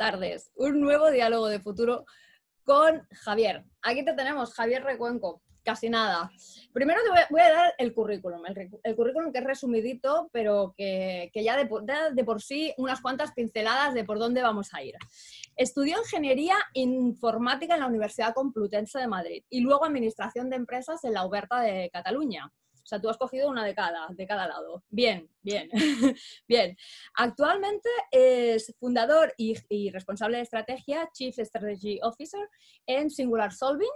tardes. Un nuevo diálogo de futuro con Javier. Aquí te tenemos, Javier Recuenco. Casi nada. Primero te voy a, dar el currículum, el, currículum que es resumidito, pero que, ya de, de, por sí unas cuantas pinceladas de por dónde vamos a ir. Estudió Ingeniería Informática en la Universidad Complutense de Madrid y luego Administración de Empresas en la Huberta de Cataluña. O sea, tú has cogido una de cada, de cada lado. Bien, bien, bien. Actualmente es fundador y, responsable de estrategia, Chief Strategy Officer en Singular Solving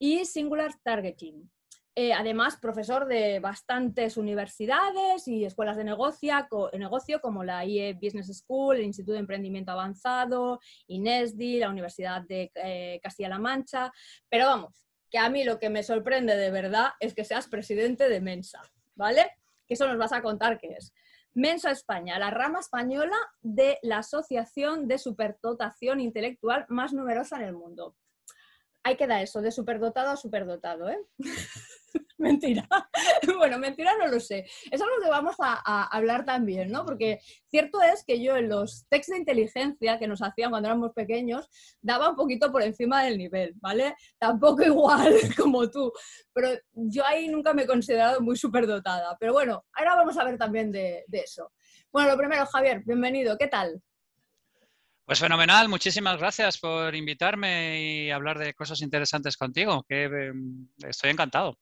y Singular Targeting. Eh, además, profesor de bastantes universidades y escuelas de negocio, negocio como la IE Business School, el Instituto de Emprendimiento Avanzado, INESDI, la Universidad de eh, Castilla-La Mancha. Pero vamos, que a mí lo que me sorprende de verdad es que seas presidente de Mensa, ¿vale? Que eso nos vas a contar qué es. Mensa España, la rama española de la asociación de superdotación intelectual más numerosa en el mundo. Hay que dar eso, de superdotado a superdotado, ¿eh? mentira. bueno, mentira no lo sé. Es algo que vamos a, hablar también, ¿no? Porque cierto es que yo en los textos de inteligencia que nos hacían cuando éramos pequeños, daba un poquito por encima del nivel, ¿vale? Tampoco igual como tú, pero yo ahí nunca me he considerado muy superdotada. Pero bueno, ahora vamos a ver también de, eso. Bueno, lo primero, Javier, bienvenido, ¿qué tal? Pues fenomenal, muchísimas gracias por invitarme y hablar de cosas interesantes contigo, que em, estoy encantado.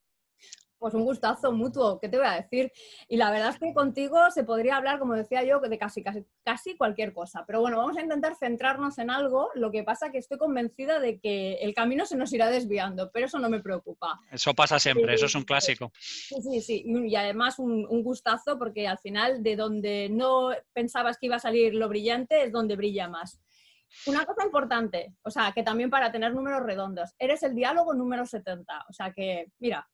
Pues un gustazo mutuo, ¿qué te voy a decir? Y la verdad es que contigo se podría hablar, como decía yo, de casi, casi, casi cualquier cosa. Pero bueno, vamos a intentar centrarnos en algo. Lo que pasa es que estoy convencida de que el camino se nos irá desviando, pero eso no me preocupa. Eso pasa siempre, eso es un clásico. Sí, sí, sí. Y además un, un gustazo porque al final de donde no pensabas que iba a salir lo brillante es donde brilla más. Una cosa importante, o sea, que también para tener números redondos, eres el diálogo número 70, o sea que, mira,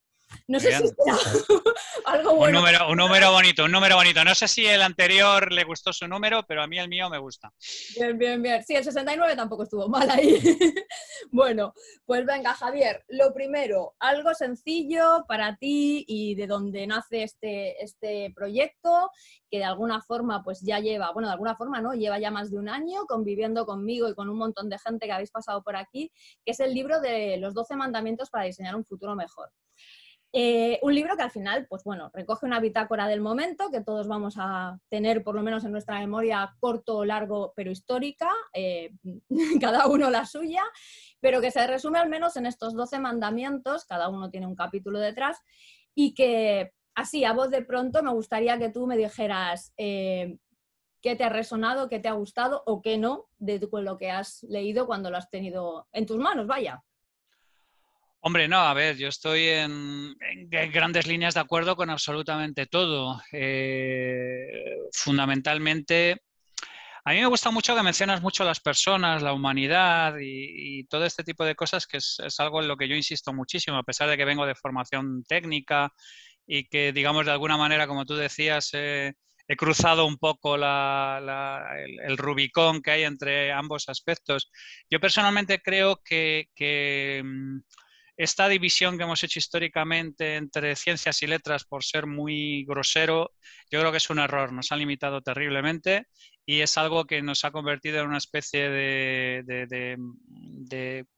no sé si algo bueno. Un número, un número bonito, un número bonito. No sé si el anterior le gustó su número, pero a mí el mío me gusta. Bien, bien, bien. Sí, el 69 tampoco estuvo mal ahí. bueno, pues venga, Javier. Lo primero, algo sencillo para ti y de donde nace este, este proyecto, que de alguna forma pues ya lleva, bueno, de alguna forma no, lleva ya más de un año conviviendo conmigo y con un montón de gente que habéis pasado por aquí, que es el libro de los 12 mandamientos para diseñar un futuro mejor. Eh, un libro que al final, pues bueno, recoge una bitácora del momento que todos vamos a tener por lo menos en nuestra memoria corto, largo, pero histórica, eh, cada uno la suya, pero que se resume al menos en estos 12 mandamientos, cada uno tiene un capítulo detrás, y que así, a voz de pronto, me gustaría que tú me dijeras eh, qué te ha resonado, qué te ha gustado o qué no de lo que has leído cuando lo has tenido en tus manos, vaya. Hombre, no, a ver, yo estoy en, grandes líneas de acuerdo con absolutamente todo. Eh, fundamentalmente, a mí me gusta mucho que mencionas mucho las personas, la humanidad y, todo este tipo de cosas, que es, algo en lo que yo insisto muchísimo, a pesar de que vengo de formación técnica y que, digamos, de alguna manera, como tú decías, he cruzado un poco el, el, Rubicón que hay entre ambos aspectos. Yo personalmente creo que mm, esta división que hemos hecho históricamente entre ciencias y letras, por ser muy grosero, yo creo que es un error, nos ha limitado terriblemente y es algo que nos ha convertido en una especie de,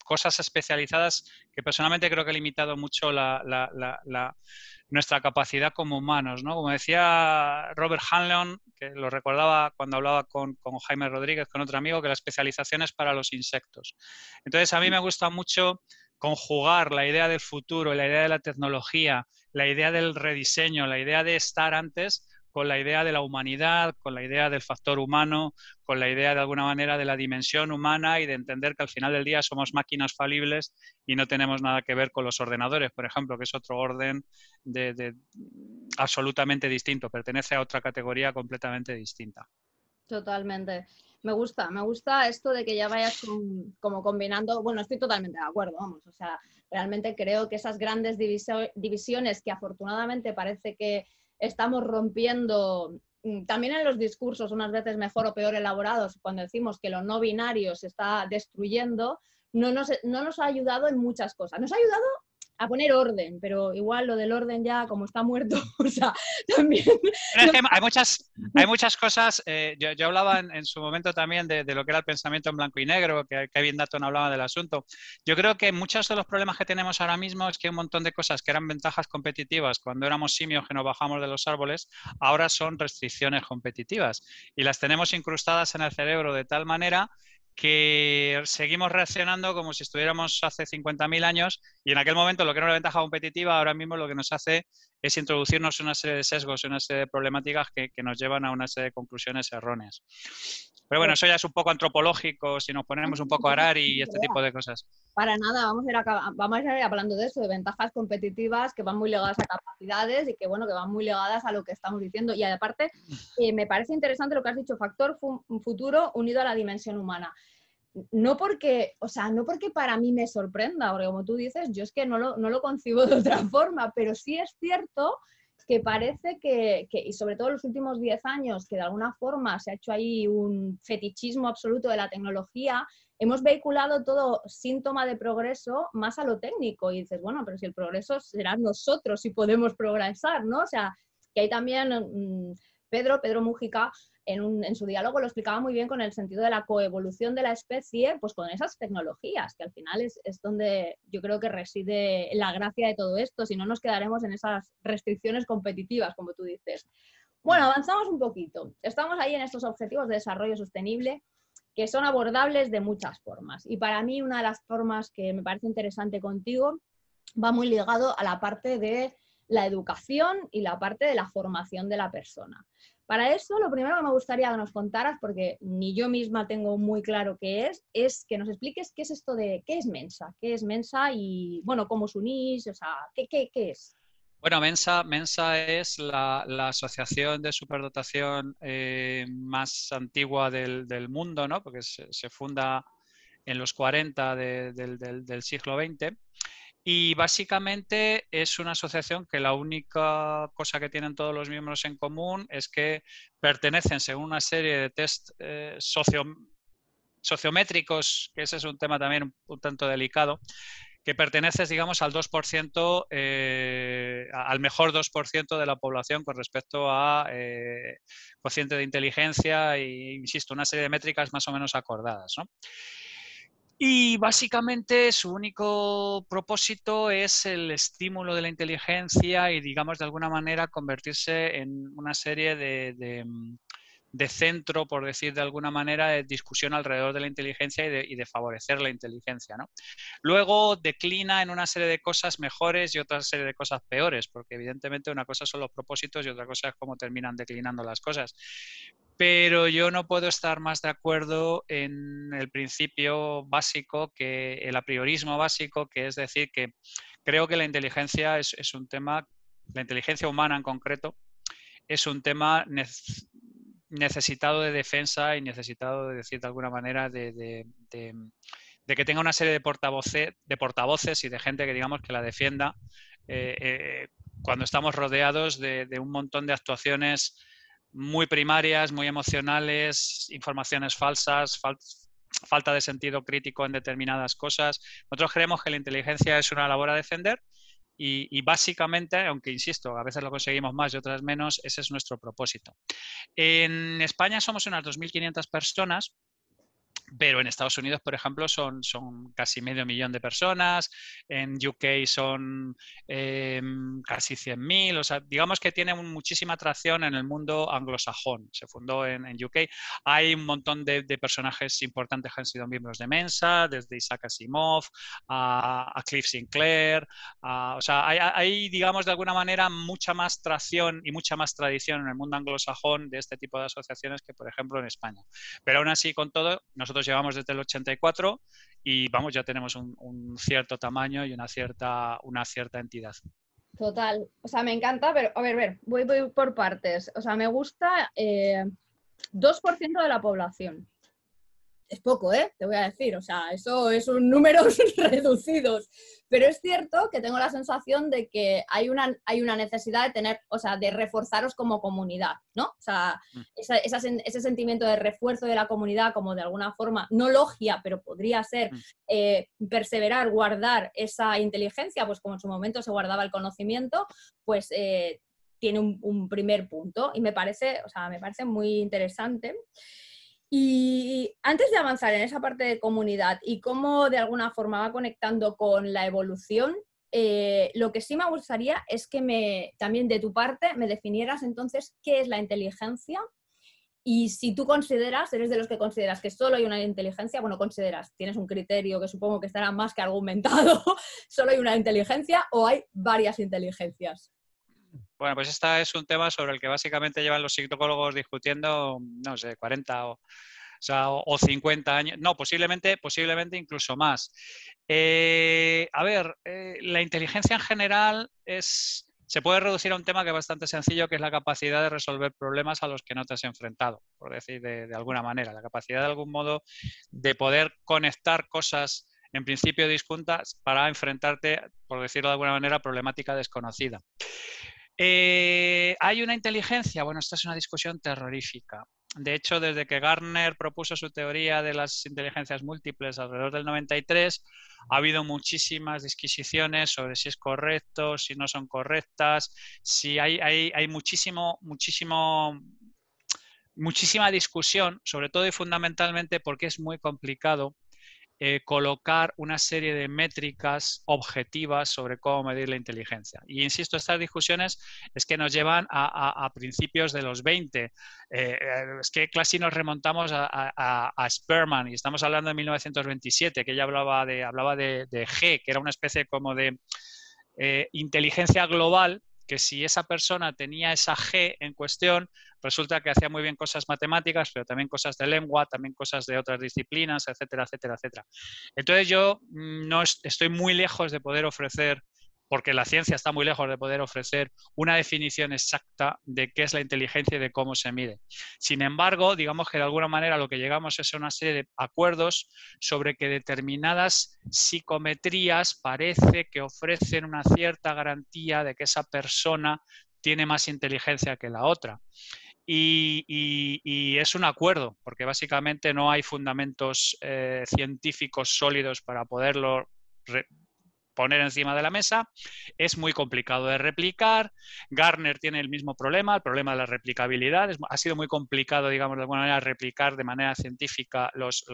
cosas especializadas que personalmente creo que ha limitado mucho nuestra capacidad como humanos. ¿no? Como decía Robert Hanlon, que lo recordaba cuando hablaba con, con Jaime Rodríguez, con otro amigo, que la especialización es para los insectos. Entonces, a mí me gusta mucho conjugar la idea del futuro, la idea de la tecnología, la idea del rediseño, la idea de estar antes con la idea de la humanidad, con la idea del factor humano, con la idea de alguna manera de la dimensión humana y de entender que al final del día somos máquinas falibles y no tenemos nada que ver con los ordenadores, por ejemplo, que es otro orden de, absolutamente distinto, pertenece a otra categoría completamente distinta. Totalmente me gusta, me gusta esto de que ya vayas como combinando, bueno, estoy totalmente de acuerdo, vamos, o sea, realmente creo que esas grandes divisiones que afortunadamente parece que estamos rompiendo mm, también en los discursos, unas veces mejor o peor elaborados, cuando decimos que lo no binario se está destruyendo, no nos, no nos ha ayudado en muchas cosas. Nos ha ayudado a poner orden, pero igual lo del orden ya, como está muerto, o sea, también... hay, muchas, hay muchas cosas, eh, yo, hablaba en, su momento también de, lo que era el pensamiento en blanco y negro, que Kevin Datton hablaba del asunto. Yo creo que muchos de los problemas que tenemos ahora mismo es que un montón de cosas que eran ventajas competitivas cuando éramos simios que nos bajamos de los árboles, ahora son restricciones competitivas y las tenemos incrustadas en el cerebro de tal manera que seguimos reaccionando como si estuviéramos hace 50.000 años y en aquel momento lo que era una ventaja competitiva ahora mismo lo que nos hace es introducirnos una serie de sesgos, una serie de problemáticas que, nos llevan a una serie de conclusiones erróneas. Pero bueno, eso ya es un poco antropológico, si nos ponemos un poco a arar y este tipo de cosas. Para nada, vamos a, ir vamos a ir hablando de eso, de ventajas competitivas que van muy ligadas a capacidades y que bueno, que van muy ligadas a lo que estamos diciendo. Y aparte, eh, me parece interesante lo que has dicho, factor futuro unido a la dimensión humana no porque, o sea, no porque para mí me sorprenda, porque como tú dices, yo es que no lo, no lo concibo de otra forma, pero sí es cierto que parece que, y sobre todo en los últimos 10 años, que de alguna forma se ha hecho ahí un fetichismo absoluto de la tecnología, hemos vehiculado todo síntoma de progreso más a lo técnico. Y dices, bueno, pero si el progreso será nosotros si podemos progresar, ¿no? O sea, que hay también mm, Pedro, Pedro Mújica, en, su diálogo lo explicaba muy bien con el sentido de la coevolución de la especie, pues con esas tecnologías, que al final es, donde yo creo que reside la gracia de todo esto, si no nos quedaremos en esas restricciones competitivas, como tú dices. Bueno, avanzamos un poquito. Estamos ahí en estos objetivos de desarrollo sostenible que son abordables de muchas formas. Y para mí una de las formas que me parece interesante contigo va muy ligado a la parte de la educación y la parte de la formación de la persona. Para eso, lo primero que me gustaría que nos contaras, porque ni yo misma tengo muy claro qué es, es que nos expliques qué es esto de qué es Mensa, qué es Mensa y, bueno, cómo os unís, o sea, qué, qué, qué es. Bueno, Mensa, Mensa es la, asociación de superdotación eh, más antigua del, mundo, ¿no? Porque se, funda en los 40 del, del siglo XX y básicamente es una asociación que la única cosa que tienen todos los miembros en común es que pertenecen según una serie de test eh, sociométricos, que ese es un tema también un, tanto delicado, que perteneces, digamos, al 2%, eh, al mejor 2% de la población con respecto a eh, cociente de inteligencia e, insisto, una serie de métricas más o menos acordadas. ¿no? Y básicamente su único propósito es el estímulo de la inteligencia y, digamos, de alguna manera convertirse en una serie de, mm, centro, por decir de alguna manera, de discusión alrededor de la inteligencia y de, favorecer la inteligencia. Luego declina en una serie de cosas mejores y otra serie de cosas peores, porque evidentemente una cosa son los propósitos y otra cosa es cómo terminan declinando las cosas pero yo no puedo estar más de acuerdo en el principio básico, que el apriorismo básico, que es decir, que creo que la inteligencia es, un tema, la inteligencia humana en concreto, es un tema necesitado de defensa y necesitado, de decir de alguna manera, de, que tenga una serie de, portavoces, y de gente que digamos que la defienda eh, eh, cuando estamos rodeados de, un montón de actuaciones muy primarias, muy emocionales, informaciones falsas, falta de sentido crítico en determinadas cosas. Nosotros creemos que la inteligencia es una labor a defender y, y, básicamente, aunque insisto, a veces lo conseguimos más y otras menos, ese es nuestro propósito. En España somos unas 2.500 personas pero en Estados Unidos, por ejemplo, son, son casi medio millón de personas, en UK son em, casi 100.000, o sea, digamos que tiene muchísima atracción en el mundo anglosajón. Se fundó en, UK. Hay un montón de, personajes importantes que han sido miembros de Mensa, desde Isaac Asimov a, Cliff Sinclair. o sea, hay, hay, digamos, de alguna manera mucha más tracción y mucha más tradición en el mundo anglosajón de este tipo de asociaciones que, por ejemplo, en España. Pero aún así, con todo, nosotros llevamos desde el 84 y vamos, ya tenemos un, cierto tamaño y una cierta, una cierta entidad. Total, o sea, me encanta, pero a ver, ver, voy, por partes. O sea, me gusta 2% eh, de la población. Es poco, ¿eh? Te voy a decir, o sea, eso es un números reducidos. Pero es cierto que tengo la sensación de que hay una, hay una necesidad de tener, o sea, de reforzaros como comunidad, ¿no? O sea, mm. ese sentimiento de refuerzo de la comunidad como de alguna forma, no logia, pero podría ser mm. eh, perseverar, guardar esa inteligencia, pues como en su momento se guardaba el conocimiento, pues eh, tiene un, un, primer punto y me parece, o sea, me parece muy interesante. Y antes de avanzar en esa parte de comunidad y cómo de alguna forma va conectando con la evolución, eh, lo que sí me gustaría es que me, también de tu parte me definieras entonces qué es la inteligencia y si tú consideras, eres de los que consideras que solo hay una inteligencia, bueno, consideras, tienes un criterio que supongo que estará más que argumentado, solo hay una inteligencia o hay varias inteligencias. Bueno, pues este es un tema sobre el que básicamente llevan los psicólogos discutiendo, no sé, 40 o, o, 50 años, no, posiblemente, posiblemente incluso más. Eh, a ver, eh, la inteligencia en general es, se puede reducir a un tema que es bastante sencillo, que es la capacidad de resolver problemas a los que no te has enfrentado, por decir de, de alguna manera, la capacidad de algún modo de poder conectar cosas en principio disjuntas para enfrentarte, por decirlo de alguna manera, a problemática desconocida. Eh, ¿Hay una inteligencia? Bueno, esta es una discusión terrorífica. De hecho, desde que Garner propuso su teoría de las inteligencias múltiples alrededor del 93, ha habido muchísimas disquisiciones sobre si es correcto, si no son correctas, si hay, hay, hay muchísimo, muchísimo, muchísima discusión, sobre todo y fundamentalmente porque es muy complicado eh, colocar una serie de métricas objetivas sobre cómo medir la inteligencia. Y insisto, estas discusiones es que nos llevan a, principios de los 20. Eh, eh, es que casi nos remontamos a, Sperman y estamos hablando de 1927, que ella hablaba de, hablaba de, G, que era una especie como de inteligencia global que si esa persona tenía esa G en cuestión, resulta que hacía muy bien cosas matemáticas, pero también cosas de lengua, también cosas de otras disciplinas, etcétera, etcétera, etcétera. Entonces yo mm, no estoy muy lejos de poder ofrecer porque la ciencia está muy lejos de poder ofrecer una definición exacta de qué es la inteligencia y de cómo se mide. Sin embargo, digamos que de alguna manera lo que llegamos es a una serie de acuerdos sobre que determinadas psicometrías parece que ofrecen una cierta garantía de que esa persona tiene más inteligencia que la otra. Y, es un acuerdo, porque básicamente no hay fundamentos eh, científicos sólidos para poderlo poner encima de la mesa. Es muy complicado de replicar. Garner tiene el mismo problema, el problema de la replicabilidad. ha sido muy complicado, digamos, de alguna manera, replicar de manera científica los,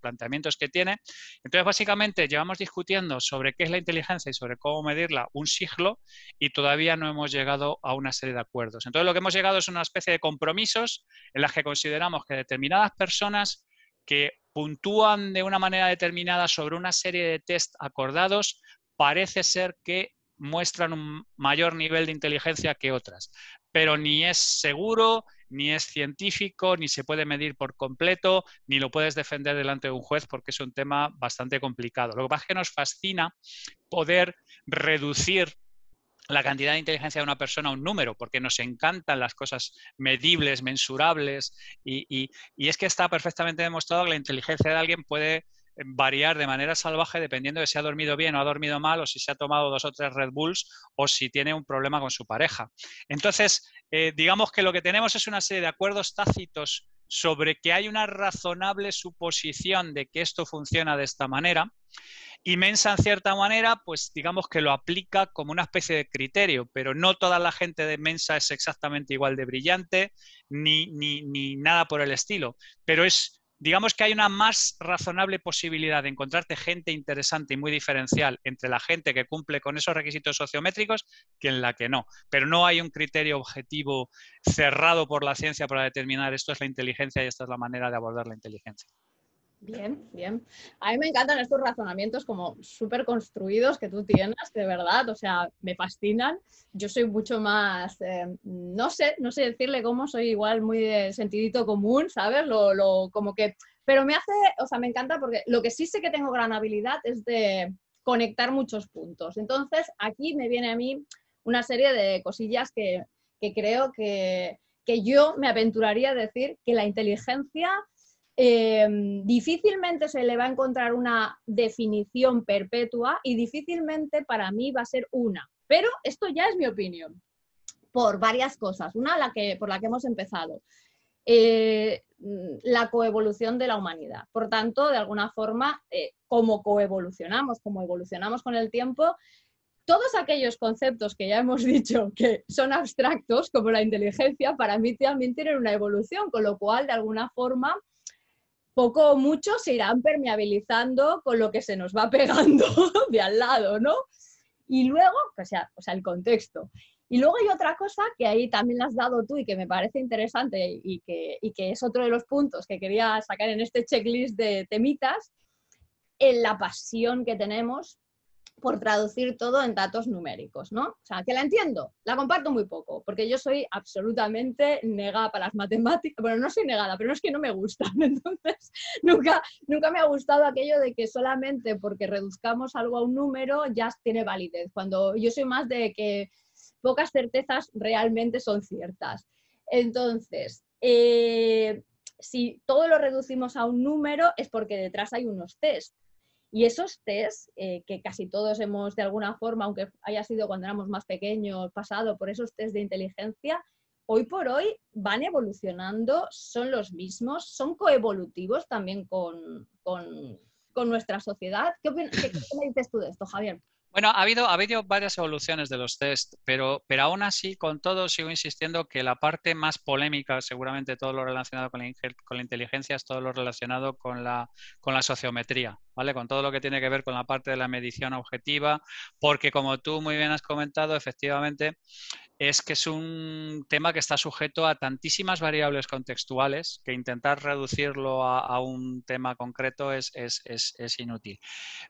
planteamientos que tiene. Entonces, básicamente, llevamos discutiendo sobre qué es la inteligencia y sobre cómo medirla un siglo y todavía no hemos llegado a una serie de acuerdos. Entonces, lo que hemos llegado es una especie de compromisos en las que consideramos que determinadas personas que puntúan de una manera determinada sobre una serie de test acordados, parece ser que muestran un mayor nivel de inteligencia que otras. Pero ni es seguro, ni es científico, ni se puede medir por completo, ni lo puedes defender delante de un juez porque es un tema bastante complicado. Lo que pasa es que nos fascina poder reducir la cantidad de inteligencia de una persona un número, porque nos encantan las cosas medibles, mensurables, y, y es que está perfectamente demostrado que la inteligencia de alguien puede variar de manera salvaje dependiendo de si ha dormido bien o ha dormido mal o si se ha tomado dos o tres Red Bulls o si tiene un problema con su pareja. Entonces, eh, digamos que lo que tenemos es una serie de acuerdos tácitos sobre que hay una razonable suposición de que esto funciona de esta manera. Y Mensa, en cierta manera, pues digamos que lo aplica como una especie de criterio, pero no toda la gente de Mensa es exactamente igual de brillante, ni, ni, ni nada por el estilo, pero es digamos que hay una más razonable posibilidad de encontrarte gente interesante y muy diferencial entre la gente que cumple con esos requisitos sociométricos que en la que no. Pero no hay un criterio objetivo cerrado por la ciencia para determinar esto es la inteligencia y esta es la manera de abordar la inteligencia. Bien, bien. A mí me encantan estos razonamientos como súper construidos que tú tienes, de verdad, o sea, me fascinan. Yo soy mucho más, eh, no sé, no sé decirle cómo, soy igual muy de sentidito común, ¿sabes? Lo, lo, como que, pero me hace, o sea, me encanta porque lo que sí sé que tengo gran habilidad es de conectar muchos puntos. Entonces, aquí me viene a mí una serie de cosillas que, que creo que, que yo me aventuraría a decir que la inteligencia Em, difícilmente se le va a encontrar una definición perpetua y difícilmente para mí va a ser una. Pero esto ya es mi opinión, por varias cosas. Una la que, por la que hemos empezado. Eh, la coevolución de la humanidad. Por tanto, de alguna forma, eh, como coevolucionamos, como evolucionamos con el tiempo, todos aquellos conceptos que ya hemos dicho que son abstractos, como la inteligencia, para mí también tienen una evolución, con lo cual, de alguna forma, poco o mucho se irán permeabilizando con lo que se nos va pegando de al lado, ¿no? Y luego, o sea, o sea, el contexto. Y luego hay otra cosa que ahí también has dado tú y que me parece interesante y que, y que es otro de los puntos que quería sacar en este checklist de temitas, en la pasión que tenemos por traducir todo en datos numéricos, ¿no? O sea, que la entiendo, la comparto muy poco, porque yo soy absolutamente negada para las matemáticas. Bueno, no soy negada, pero no es que no me gustan. Entonces, nunca, nunca me ha gustado aquello de que solamente porque reduzcamos algo a un número ya tiene validez. Cuando yo soy más de que pocas certezas realmente son ciertas. Entonces, eh, si todo lo reducimos a un número es porque detrás hay unos test. Y esos test, eh, que casi todos hemos de alguna forma, aunque haya sido cuando éramos más pequeños, pasado por esos test de inteligencia, hoy por hoy van evolucionando, son los mismos, son coevolutivos también con, nuestra sociedad. ¿Qué, ¿Qué, me dices tú de esto, Javier? Bueno, ha habido, ha habido varias evoluciones de los test, pero, aún así, con todo, sigo insistiendo que la parte más polémica, seguramente todo lo relacionado con la, con la inteligencia, es todo lo relacionado con la, con la sociometría, ¿vale? Con todo lo que tiene que ver con la parte de la medición objetiva, porque como tú muy bien has comentado, efectivamente, es que es un tema que está sujeto a tantísimas variables contextuales que intentar reducirlo a, un tema concreto es, inútil.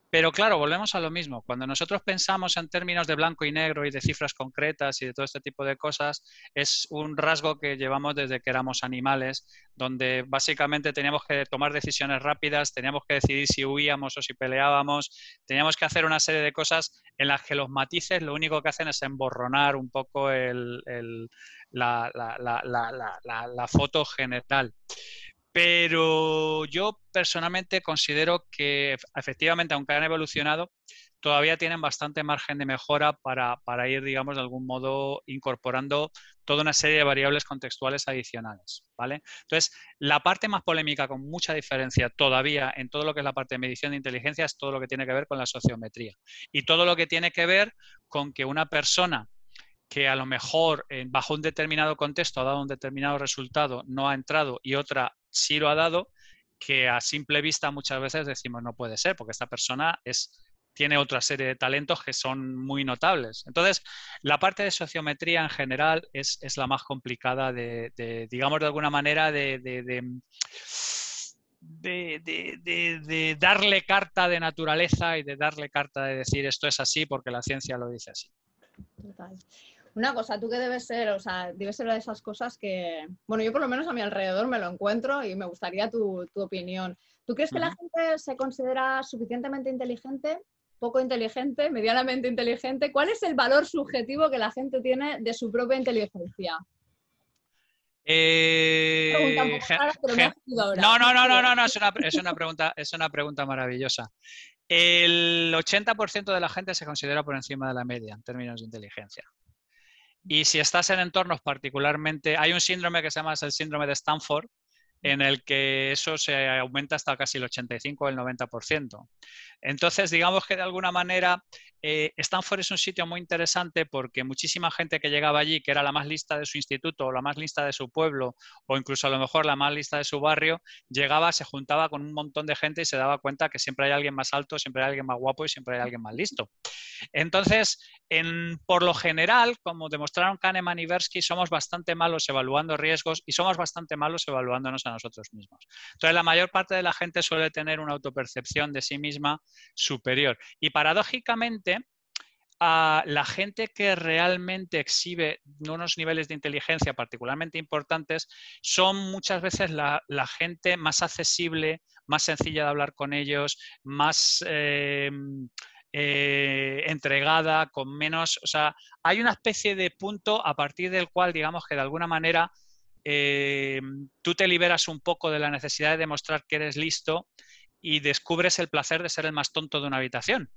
Pero claro, volvemos a lo mismo. Cuando nosotros pensamos en términos de blanco y negro y de cifras concretas y de todo este tipo de cosas, es un rasgo que llevamos desde que éramos animales, donde básicamente teníamos que tomar decisiones rápidas, teníamos que decidir si huíamos o si peleábamos, teníamos que hacer una serie de cosas en las que los matices lo único que hacen es emborronar un poco la, la, foto general. Pero yo personalmente considero que efectivamente, aunque han evolucionado, todavía tienen bastante margen de mejora para, para, ir, digamos, de algún modo incorporando toda una serie de variables contextuales adicionales, ¿vale? Entonces, la parte más polémica, con mucha diferencia todavía en todo lo que es la parte de medición de inteligencia, es todo lo que tiene que ver con la sociometría. Y todo lo que tiene que ver con que una persona que a lo mejor bajo un determinado contexto ha dado un determinado resultado, no ha entrado y otra sí lo ha dado, que a simple vista muchas veces decimos no puede ser, porque esta persona es, tiene otra serie de talentos que son muy notables. Entonces, la parte de sociometría en general es, la más complicada de, digamos, de alguna manera, de, de, darle carta de naturaleza y de darle carta de decir esto es así porque la ciencia lo dice así. Total. Una cosa, tú que debes ser, o sea, debes ser de esas cosas que, bueno, yo por lo menos a mi alrededor me lo encuentro y me gustaría tu, opinión. ¿Tú crees que la gente se considera suficientemente inteligente, poco inteligente, medianamente inteligente? ¿Cuál es el valor subjetivo que la gente tiene de su propia inteligencia? no, no, no, no, no, no, es una, es una, pregunta, es una pregunta maravillosa. El 80% de la gente se considera por encima de la media en términos de inteligencia. Y si estás en entornos particularmente, hay un síndrome que se llama el síndrome de Stanford, en el que eso se aumenta hasta casi el 85 o el 90%. Entonces, digamos que de alguna manera eh, Stanford es un sitio muy interesante porque muchísima gente que llegaba allí, que era la más lista de su instituto o la más lista de su pueblo o incluso a lo mejor la más lista de su barrio, llegaba, se juntaba con un montón de gente y se daba cuenta que siempre hay alguien más alto, siempre hay alguien más guapo y siempre hay alguien más listo. Entonces, en, por lo general, como demostraron Kahneman y Versky, somos bastante malos evaluando riesgos y somos bastante malos evaluándonos a nosotros mismos. Entonces, la mayor parte de la gente suele tener una autopercepción de sí misma superior. Y paradójicamente, a la gente que realmente exhibe unos niveles de inteligencia particularmente importantes son muchas veces la, gente más accesible, más sencilla de hablar con ellos, más eh, eh, entregada, con menos, o sea, hay una especie de punto a partir del cual, digamos que de alguna manera eh, tú te liberas un poco de la necesidad de demostrar que eres listo y descubres el placer de ser el más tonto de una habitación.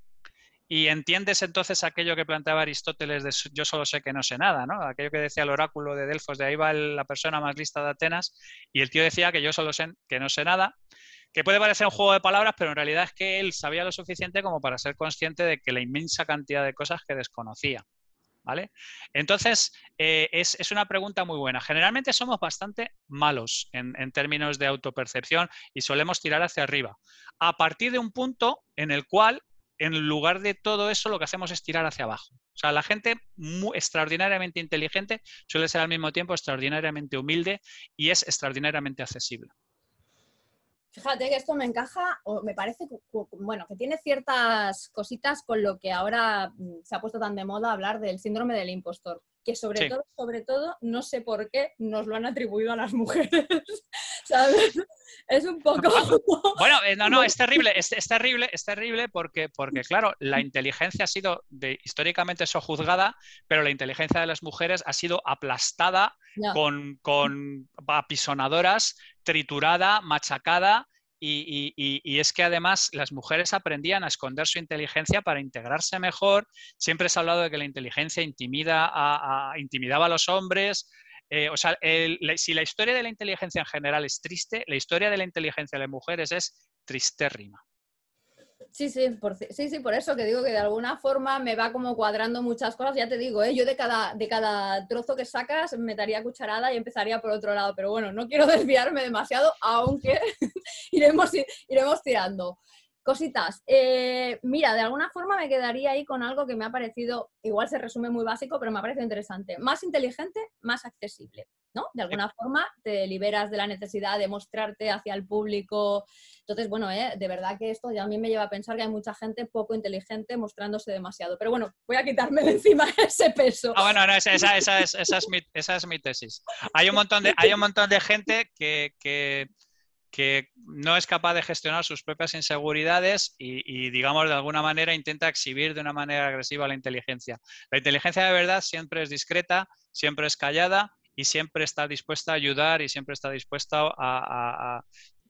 Y entiendes entonces aquello que planteaba Aristóteles de yo solo sé que no sé nada, ¿no? Aquello que decía el oráculo de Delfos, de ahí va la persona más lista de Atenas, y el tío decía que yo solo sé que no sé nada, que puede parecer un juego de palabras, pero en realidad es que él sabía lo suficiente como para ser consciente de que la inmensa cantidad de cosas que desconocía. ¿Vale? Entonces, eh, es, una pregunta muy buena. Generalmente somos bastante malos en, en, términos de autopercepción y solemos tirar hacia arriba. A partir de un punto en el cual, en lugar de todo eso, lo que hacemos es tirar hacia abajo. O sea, la gente muy, extraordinariamente inteligente suele ser al mismo tiempo extraordinariamente humilde y es extraordinariamente accesible. Fíjate que esto me encaja, o me parece, bueno, que tiene ciertas cositas con lo que ahora mm, se ha puesto tan de moda hablar del síndrome del impostor, que sobre todo, sobre todo, no sé por qué nos lo han atribuido a las mujeres, ¿sabes? Es un poco... Bueno, eh, no, no, es terrible, es, terrible, es terrible porque, porque, claro, la inteligencia ha sido de, históricamente sojuzgada, pero la inteligencia de las mujeres ha sido aplastada con, con apisonadoras triturada, machacada, y, es que además las mujeres aprendían a esconder su inteligencia para integrarse mejor. Siempre se ha hablado de que la inteligencia intimida a, intimidaba a los hombres. Eh, o sea, si la historia de la inteligencia en general es triste, la historia de la inteligencia de las mujeres es tristérrima. Sí, sí, por, sí, sí, por eso que digo que de alguna forma me va como cuadrando muchas cosas. Ya te digo, ¿eh? yo de cada, de cada trozo que sacas me daría cucharada y empezaría por otro lado. Pero bueno, no quiero desviarme demasiado, aunque iremos, iremos tirando. Cositas. Eh, mira, de alguna forma me quedaría ahí con algo que me ha parecido, igual se resume muy básico, pero me ha parecido interesante. Más inteligente, más accesible. ¿no? De alguna forma te liberas de la necesidad de mostrarte hacia el público. Entonces, bueno, ¿eh? de verdad que esto ya a mí me lleva a pensar que hay mucha gente poco inteligente mostrándose demasiado. Pero bueno, voy a quitarme de encima ese peso. Ah, bueno, no, esa, esa, esa, es, esa, es mi, esa es mi tesis. Hay un montón de, hay un montón de gente que, que que no es capaz de gestionar sus propias inseguridades y, digamos, de alguna manera intenta exhibir de una manera agresiva la inteligencia. La inteligencia de verdad siempre es discreta, siempre es callada y siempre está dispuesta a ayudar y siempre está dispuesta a...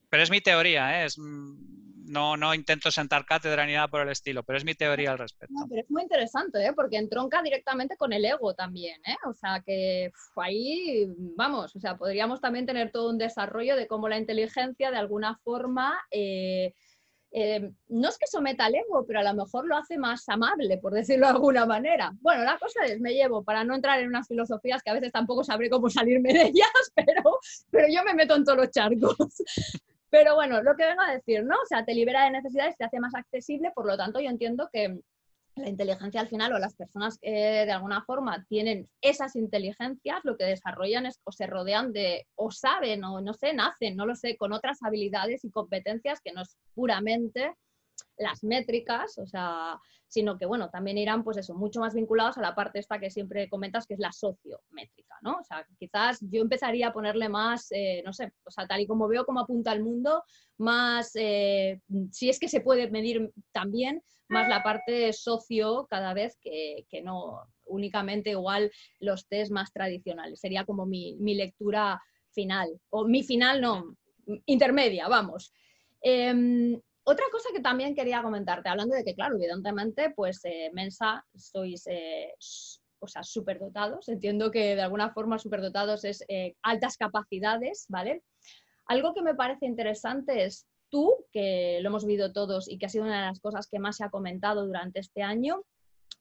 Pero es mi teoría, ¿eh? es, mm, no, no intento sentar cátedra ni nada por el estilo, pero es mi teoría al respecto. pero es muy interesante, ¿eh? porque entronca directamente con el ego también, ¿eh? o sea que ahí, vamos, o sea, podríamos también tener todo un desarrollo de cómo la inteligencia de alguna forma... Eh, eh, no es que someta al ego, pero a lo mejor lo hace más amable, por decirlo de alguna manera. Bueno, la cosa es, me llevo para no entrar en unas filosofías que a veces tampoco sabré cómo salirme de ellas, pero, pero yo me meto en todos los charcos. Pero bueno, lo que vengo a decir, ¿no? O sea, te libera de necesidades, te hace más accesible, por lo tanto yo entiendo que la inteligencia al final o las personas que de alguna forma tienen esas inteligencias, lo que desarrollan es o se rodean de, o saben, o no sé, nacen, no lo sé, con otras habilidades y competencias que no es puramente las métricas, o sea, sino que, bueno, también irán, pues eso, mucho más vinculados a la parte esta que siempre comentas, que es la sociométrica, ¿no? O sea, quizás yo empezaría a ponerle más, eh, no sé, o sea, tal y como veo cómo apunta el mundo, más, eh, si es que se puede medir también, más la parte socio cada vez que, no únicamente igual los test más tradicionales. Sería como mi, lectura final, o mi final no, intermedia, vamos. Em, otra cosa que también quería comentarte, hablando de que, claro, evidentemente, pues eh, Mensa sois, eh, o sea, superdotados. Entiendo que de alguna forma superdotados es eh, altas capacidades, ¿vale? Algo que me parece interesante es tú, que lo hemos vivido todos y que ha sido una de las cosas que más se ha comentado durante este año,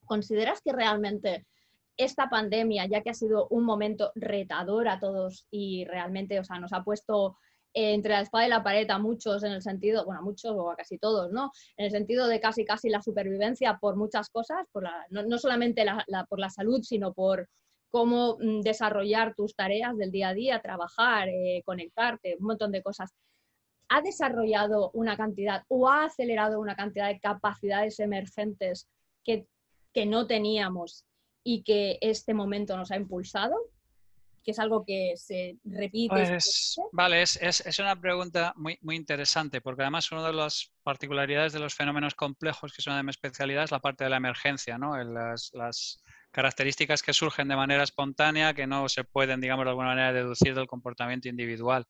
¿consideras que realmente esta pandemia, ya que ha sido un momento retador a todos y realmente, o sea, nos ha puesto entre la espada y la pared a muchos en el sentido, bueno, a muchos o a casi todos, ¿no? En el sentido de casi casi la supervivencia por muchas cosas, por la, no, solamente por la salud, sino por cómo mm, desarrollar tus tareas del día a día, trabajar, eh, conectarte, un montón de cosas. ¿Ha desarrollado una cantidad o ha acelerado una cantidad de capacidades emergentes que, que no teníamos y que este momento nos ha impulsado? Que es algo que se repite. Pues, vale, es, es, una pregunta muy, muy interesante, porque además una de las particularidades de los fenómenos complejos, que es una de mis especialidades, es la parte de la emergencia, ¿no? las, las, características que surgen de manera espontánea que no se pueden, digamos, de alguna manera deducir del comportamiento individual.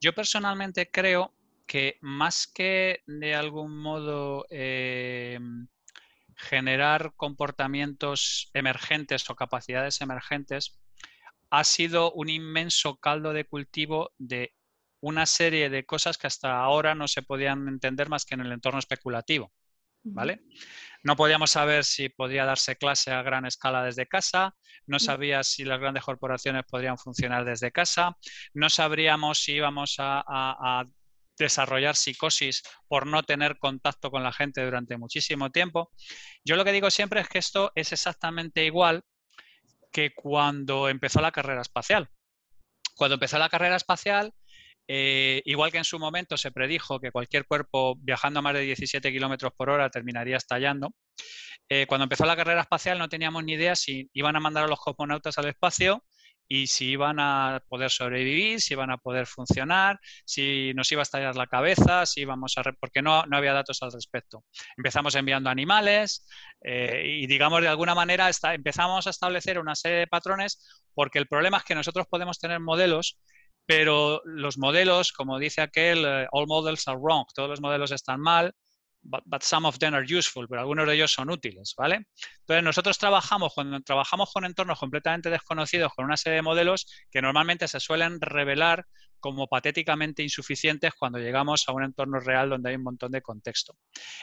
Yo personalmente creo que más que de algún modo eh, generar comportamientos emergentes o capacidades emergentes, ha sido un inmenso caldo de cultivo de una serie de cosas que hasta ahora no se podían entender más que en el entorno especulativo. ¿Vale? No podíamos saber si podría darse clase a gran escala desde casa, no sabía si las grandes corporaciones podrían funcionar desde casa, no sabríamos si íbamos a desarrollar psicosis por no tener contacto con la gente durante muchísimo tiempo. Yo lo que digo siempre es que esto es exactamente igual que cuando empezó la carrera espacial. Cuando empezó la carrera espacial, eh, igual que en su momento se predijo que cualquier cuerpo viajando a más de 17 kilómetros por hora terminaría estallando, eh, cuando empezó la carrera espacial no teníamos ni idea si iban a mandar a los cosmonautas al espacio y si iban a poder sobrevivir, si iban a poder funcionar, si nos iba a estallar la cabeza, si íbamos a... porque no, no había datos al respecto. Empezamos enviando animales eh, y, digamos, de alguna manera empezamos a establecer una serie de patrones porque el problema es que nosotros podemos tener modelos pero los modelos, como dice aquel, eh, all models are wrong, todos los modelos están mal, but, some of them are useful, pero algunos de ellos son útiles, ¿vale? Entonces nosotros trabajamos, cuando trabajamos con entornos completamente desconocidos, con una serie de modelos que normalmente se suelen revelar como patéticamente insuficientes cuando llegamos a un entorno real donde hay un montón de contexto.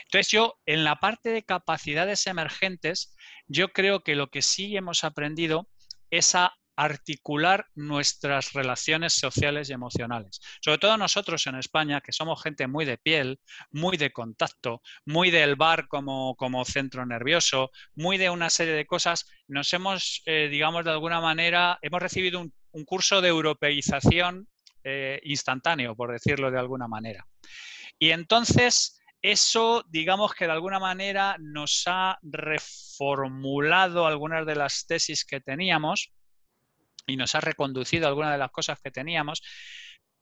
Entonces yo, en la parte de capacidades emergentes, yo creo que lo que sí hemos aprendido es a articular nuestras relaciones sociales y emocionales. Sobre todo nosotros en España, que somos gente muy de piel, muy de contacto, muy del bar como, como centro nervioso, muy de una serie de cosas, nos hemos, eh, digamos, de alguna manera, hemos recibido un, curso de europeización eh, instantáneo, por decirlo de alguna manera. Y entonces, eso, digamos que de alguna manera nos ha reformulado algunas de las tesis que teníamos y nos ha reconducido algunas de las cosas que teníamos,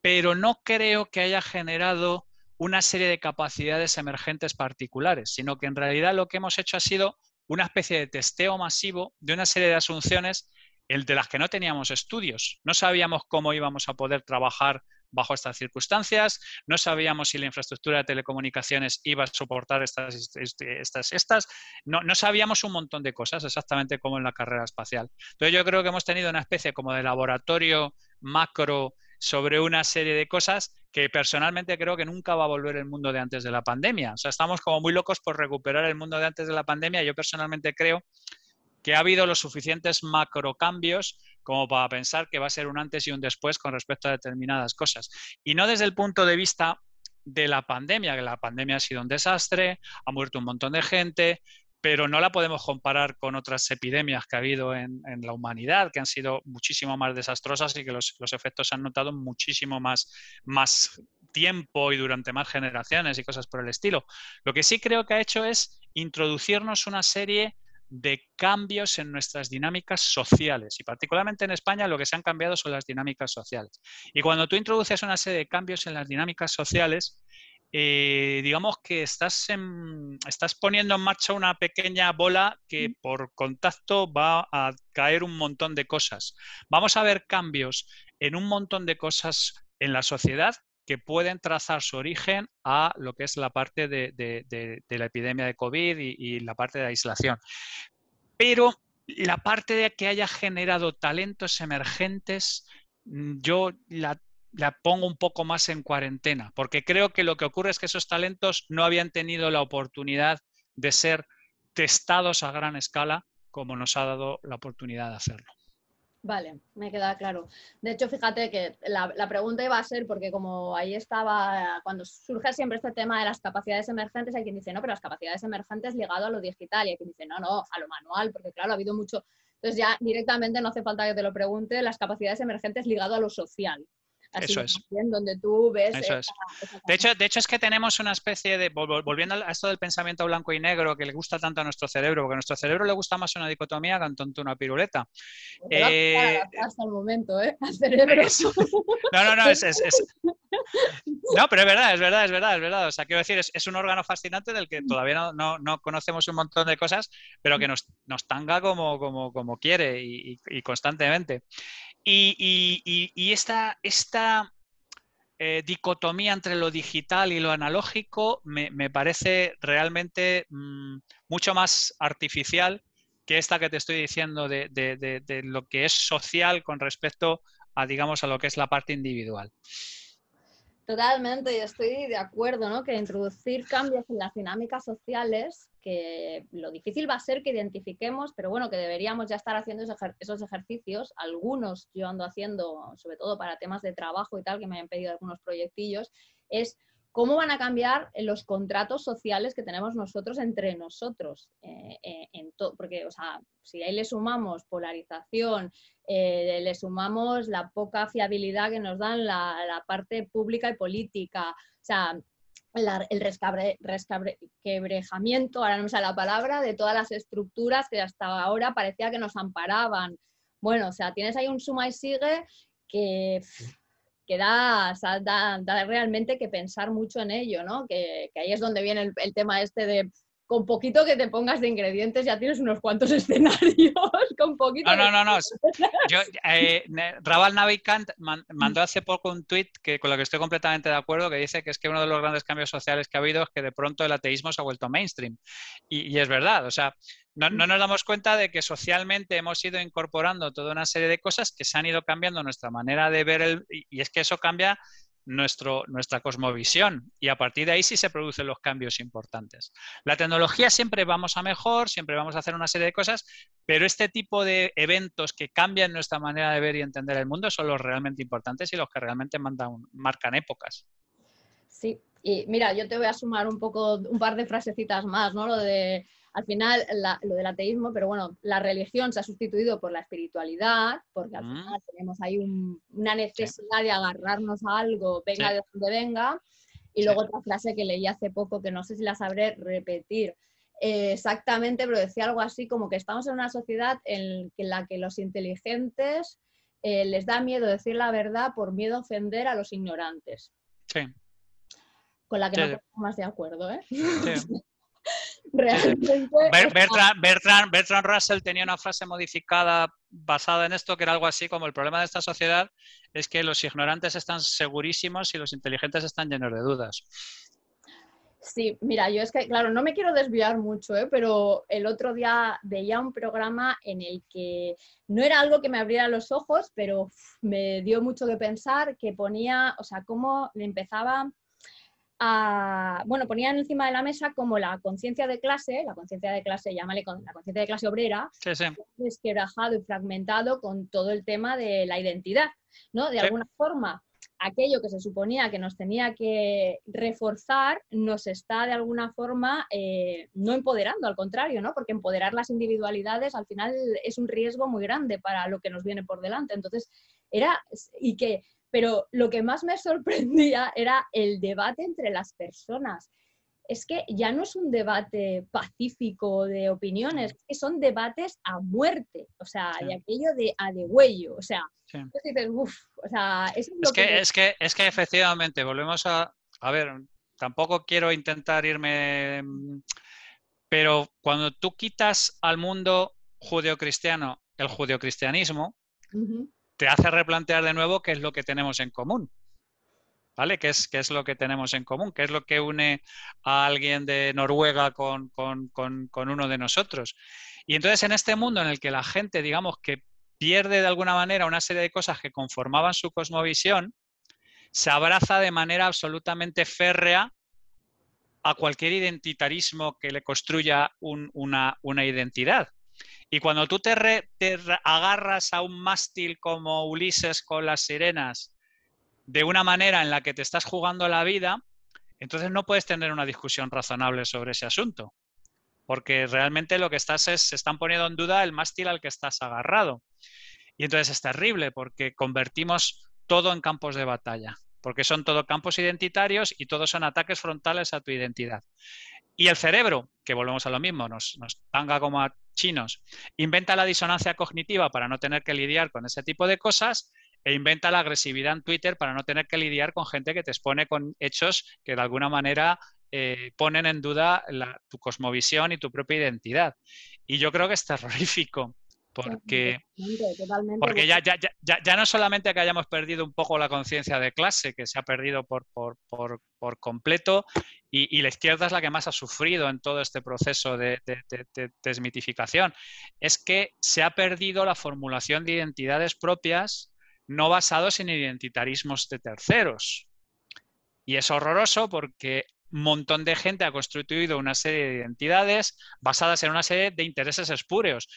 pero no creo que haya generado una serie de capacidades emergentes particulares, sino que en realidad lo que hemos hecho ha sido una especie de testeo masivo de una serie de asunciones el de las que no teníamos estudios. No sabíamos cómo íbamos a poder trabajar bajo estas circunstancias, no sabíamos si la infraestructura de telecomunicaciones iba a soportar estas, estas, estas, no, no sabíamos un montón de cosas, exactamente como en la carrera espacial. Entonces yo creo que hemos tenido una especie como de laboratorio macro sobre una serie de cosas que personalmente creo que nunca va a volver el mundo de antes de la pandemia. O sea, estamos como muy locos por recuperar el mundo de antes de la pandemia. Yo personalmente creo que ha habido los suficientes macrocambios como para pensar que va a ser un antes y un después con respecto a determinadas cosas. Y no desde el punto de vista de la pandemia, que la pandemia ha sido un desastre, ha muerto un montón de gente, pero no la podemos comparar con otras epidemias que ha habido en, la humanidad, que han sido muchísimo más desastrosas y que los, efectos se han notado muchísimo más, más tiempo y durante más generaciones y cosas por el estilo. Lo que sí creo que ha hecho es introducirnos una serie de cambios en nuestras dinámicas sociales y particularmente en España lo que se han cambiado son las dinámicas sociales. Y cuando tú introduces una serie de cambios en las dinámicas sociales, eh, digamos que estás, estás poniendo en marcha una pequeña bola que por contacto va a caer un montón de cosas. Vamos a ver cambios en un montón de cosas en la sociedad que pueden trazar su origen a lo que es la parte de, la epidemia de COVID y, la parte de aislación. Pero la parte de que haya generado talentos emergentes, mm, yo la, pongo un poco más en cuarentena, porque creo que lo que ocurre es que esos talentos no habían tenido la oportunidad de ser testados a gran escala como nos ha dado la oportunidad de hacerlo. Vale, me queda claro. De hecho, fíjate que la, pregunta iba a ser, porque como ahí estaba, cuando surge siempre este tema de las capacidades emergentes, hay quien dice, no, pero las capacidades emergentes ligado a lo digital, y hay quien dice, no, no, a lo manual, porque claro, ha habido mucho. Entonces ya directamente no hace falta que te lo pregunte, las capacidades emergentes ligado a lo social. Así Eso es. donde tú ves. Eso es. De hecho, de hecho, es que tenemos una especie de. Volviendo a esto del pensamiento blanco y negro que le gusta tanto a nuestro cerebro, porque a nuestro cerebro le gusta más una dicotomía que a tonto una piruleta. Eh, hasta el momento, ¿eh? Al cerebro. No, no, no, es, es, No, pero es verdad, es verdad, es verdad, es verdad. O sea, quiero decir, es, un órgano fascinante del que todavía no, no, no, conocemos un montón de cosas, pero que nos, nos tanga como, como, como quiere y, y constantemente. Y, esta, esta eh, dicotomía entre lo digital y lo analógico me, parece realmente mm, mucho más artificial que esta que te estoy diciendo de, de, lo que es social con respecto a, digamos, a lo que es la parte individual. Totalmente, y estoy de acuerdo, ¿no? Que introducir cambios en las dinámicas sociales, que lo difícil va a ser que identifiquemos, pero bueno, que deberíamos ya estar haciendo esos ejercicios. Algunos yo ando haciendo, sobre todo para temas de trabajo y tal, que me han pedido algunos proyectillos, es ¿Cómo van a cambiar los contratos sociales que tenemos nosotros entre nosotros? Eh, eh, porque, o sea, si ahí le sumamos polarización, eh, le sumamos la poca fiabilidad que nos dan la, parte pública y política, o sea, el rescabre, rescabrejamiento, ahora no me sale la palabra, de todas las estructuras que hasta ahora parecía que nos amparaban. Bueno, o sea, tienes ahí un suma y sigue que que da, realmente que pensar mucho en ello, ¿no? Que, ahí es donde viene el, tema este de con poquito que te pongas de ingredientes ya tienes unos cuantos escenarios, con poquito. No, no, no, no. Yo, eh, Raval Navikant mandó hace poco un tuit que, con lo que estoy completamente de acuerdo, que dice que es que uno de los grandes cambios sociales que ha habido es que de pronto el ateísmo se ha vuelto mainstream. Y, y es verdad, o sea, no, nos damos cuenta de que socialmente hemos ido incorporando toda una serie de cosas que se han ido cambiando nuestra manera de ver el, y es que eso cambia nuestro, nuestra cosmovisión y a partir de ahí sí se producen los cambios importantes. La tecnología siempre vamos a mejor, siempre vamos a hacer una serie de cosas, pero este tipo de eventos que cambian nuestra manera de ver y entender el mundo son los realmente importantes y los que realmente mandan, marcan épocas. Sí, y mira, yo te voy a sumar un poco, un par de frasecitas más, ¿no? Lo de al final lo del ateísmo, pero bueno, la religión se ha sustituido por la espiritualidad, porque al mm. final tenemos ahí una necesidad de agarrarnos a algo, venga de donde venga. Y luego otra frase que leí hace poco, que no sé si la sabré repetir eh, exactamente, pero decía algo así como que estamos en una sociedad en, la que los inteligentes eh, les da miedo decir la verdad por miedo a ofender a los ignorantes. Sí. Con la que no estamos más de acuerdo, ¿eh? Sí. Realmente. Bertrand, Russell tenía una frase modificada basada en esto que era algo así como el problema de esta sociedad es que los ignorantes están segurísimos y los inteligentes están llenos de dudas. Sí, mira, yo es que, claro, no me quiero desviar mucho, ¿eh? pero el otro día veía un programa en el que no era algo que me abriera los ojos, pero me dio mucho que pensar, que ponía, o sea, cómo empezaba bueno, ponían encima de la mesa como la conciencia de clase, la conciencia de clase, llámale la conciencia de clase obrera, desquebrajado y fragmentado con todo el tema de la identidad, ¿no? De alguna forma, aquello que se suponía que nos tenía que reforzar nos está de alguna forma eh, no empoderando, al contrario, ¿no? Porque empoderar las individualidades al final es un riesgo muy grande para lo que nos viene por delante. Entonces, era, y que pero lo que más me sorprendía era el debate entre las personas. Es que ya no es un debate pacífico de opiniones, es que son debates a muerte, o sea, y aquello de a de huello, o sea, dices, uff, o sea, es, que, es, que, es que efectivamente, volvemos a, a ver, tampoco quiero intentar irme, pero cuando tú quitas al mundo judeocristiano el judeocristianismo, te hace replantear de nuevo qué es lo que tenemos en común. ¿Vale? ¿Qué es, qué es lo que tenemos en común? ¿Qué es lo que une a alguien de Noruega con, uno de nosotros? Y entonces en este mundo en el que la gente, digamos, que pierde de alguna manera una serie de cosas que conformaban su cosmovisión, se abraza de manera absolutamente férrea a cualquier identitarismo que le construya una, una, identidad. Y cuando tú te, agarras a un mástil como Ulises con las sirenas de una manera en la que te estás jugando la vida, entonces no puedes tener una discusión razonable sobre ese asunto. Porque realmente lo que estás es, se están poniendo en duda el mástil al que estás agarrado. Y entonces es terrible porque convertimos todo en campos de batalla, porque son todo campos identitarios y todos son ataques frontales a tu identidad. Y el cerebro, que volvemos a lo mismo, nos, nos tanga como a chinos, inventa la disonancia cognitiva para no tener que lidiar con ese tipo de cosas e inventa la agresividad en Twitter para no tener que lidiar con gente que te expone con hechos que de alguna manera eh, ponen en duda tu cosmovisión y tu propia identidad. Y yo creo que es terrorífico. Porque, porque ya, ya, ya, ya, no solamente que hayamos perdido un poco la conciencia de clase, que se ha perdido por, por, por, por completo, y, y, la izquierda es la que más ha sufrido en todo este proceso de, de, de, desmitificación, es que se ha perdido la formulación de identidades propias no basados en identitarismos de terceros. Y es horroroso porque un montón de gente ha constituido una serie de identidades basadas en una serie de intereses espúreos.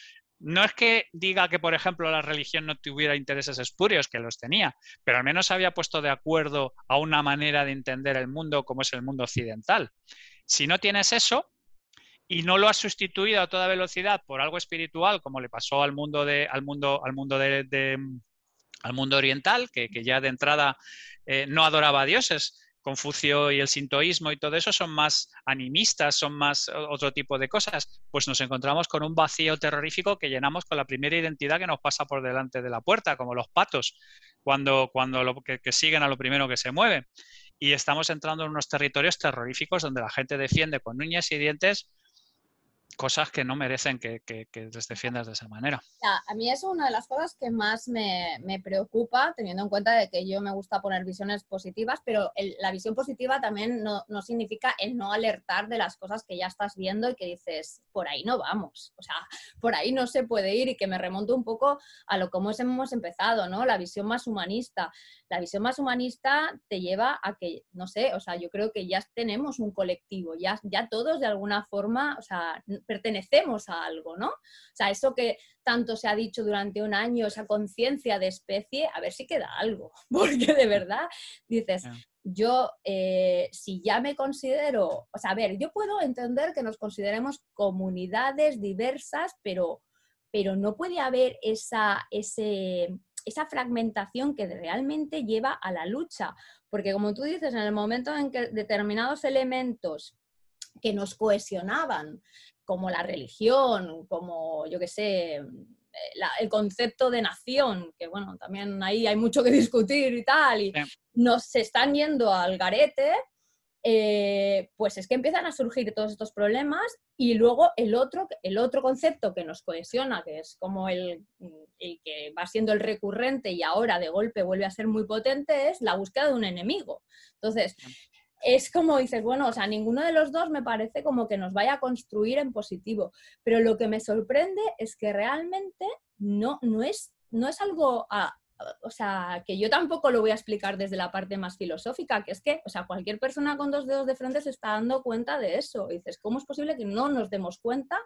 No es que diga que, por ejemplo, la religión no tuviera intereses espurios, que los tenía, pero al menos había puesto de acuerdo a una manera de entender el mundo como es el mundo occidental. Si no tienes eso y no lo has sustituido a toda velocidad por algo espiritual, como le pasó al mundo de, al mundo, al mundo de, al mundo oriental, que, que ya de entrada eh, no adoraba a dioses, Confucio y el sintoísmo y todo eso son más animistas, son más otro tipo de cosas, pues nos encontramos con un vacío terrorífico que llenamos con la primera identidad que nos pasa por delante de la puerta, como los patos, cuando, cuando lo, que, siguen a lo primero que se mueve. Y estamos entrando en unos territorios terroríficos donde la gente defiende con uñas y dientes cosas que no merecen que, que, les defiendas de esa manera. A mí es una de las cosas que más me, preocupa, teniendo en cuenta de que yo me gusta poner visiones positivas, pero la visión positiva también no, no, significa el no alertar de las cosas que ya estás viendo y que dices, por ahí no vamos, o sea, por ahí no se puede ir y que me remonto un poco a lo como hemos empezado, ¿no? La visión más humanista. La visión más humanista te lleva a que, no sé, o sea, yo creo que ya tenemos un colectivo, ya, ya todos de alguna forma, o sea, pertenecemos a algo, ¿no? O sea, eso que tanto se ha dicho durante un año, esa conciencia de especie, a ver si queda algo, porque de verdad dices, yo eh, si ya me considero, o sea, a ver, yo puedo entender que nos consideremos comunidades diversas, pero, pero no puede haber esa, ese, esa fragmentación que realmente lleva a la lucha, porque como tú dices, en el momento en que determinados elementos que nos cohesionaban, como la religión, como, yo qué sé, la, el concepto de nación, que bueno, también ahí hay mucho que discutir y tal, y nos están yendo al garete, eh, pues es que empiezan a surgir todos estos problemas y luego el otro, el otro concepto que nos cohesiona, que es como el, el, que va siendo el recurrente y ahora de golpe vuelve a ser muy potente, es la búsqueda de un enemigo. Entonces, es como dices, bueno, o sea, ninguno de los dos me parece como que nos vaya a construir en positivo, pero lo que me sorprende es que realmente no, no, es, no es algo, a, o sea, que yo tampoco lo voy a explicar desde la parte más filosófica, que es que, o sea, cualquier persona con dos dedos de frente se está dando cuenta de eso. Dices, ¿cómo es posible que no nos demos cuenta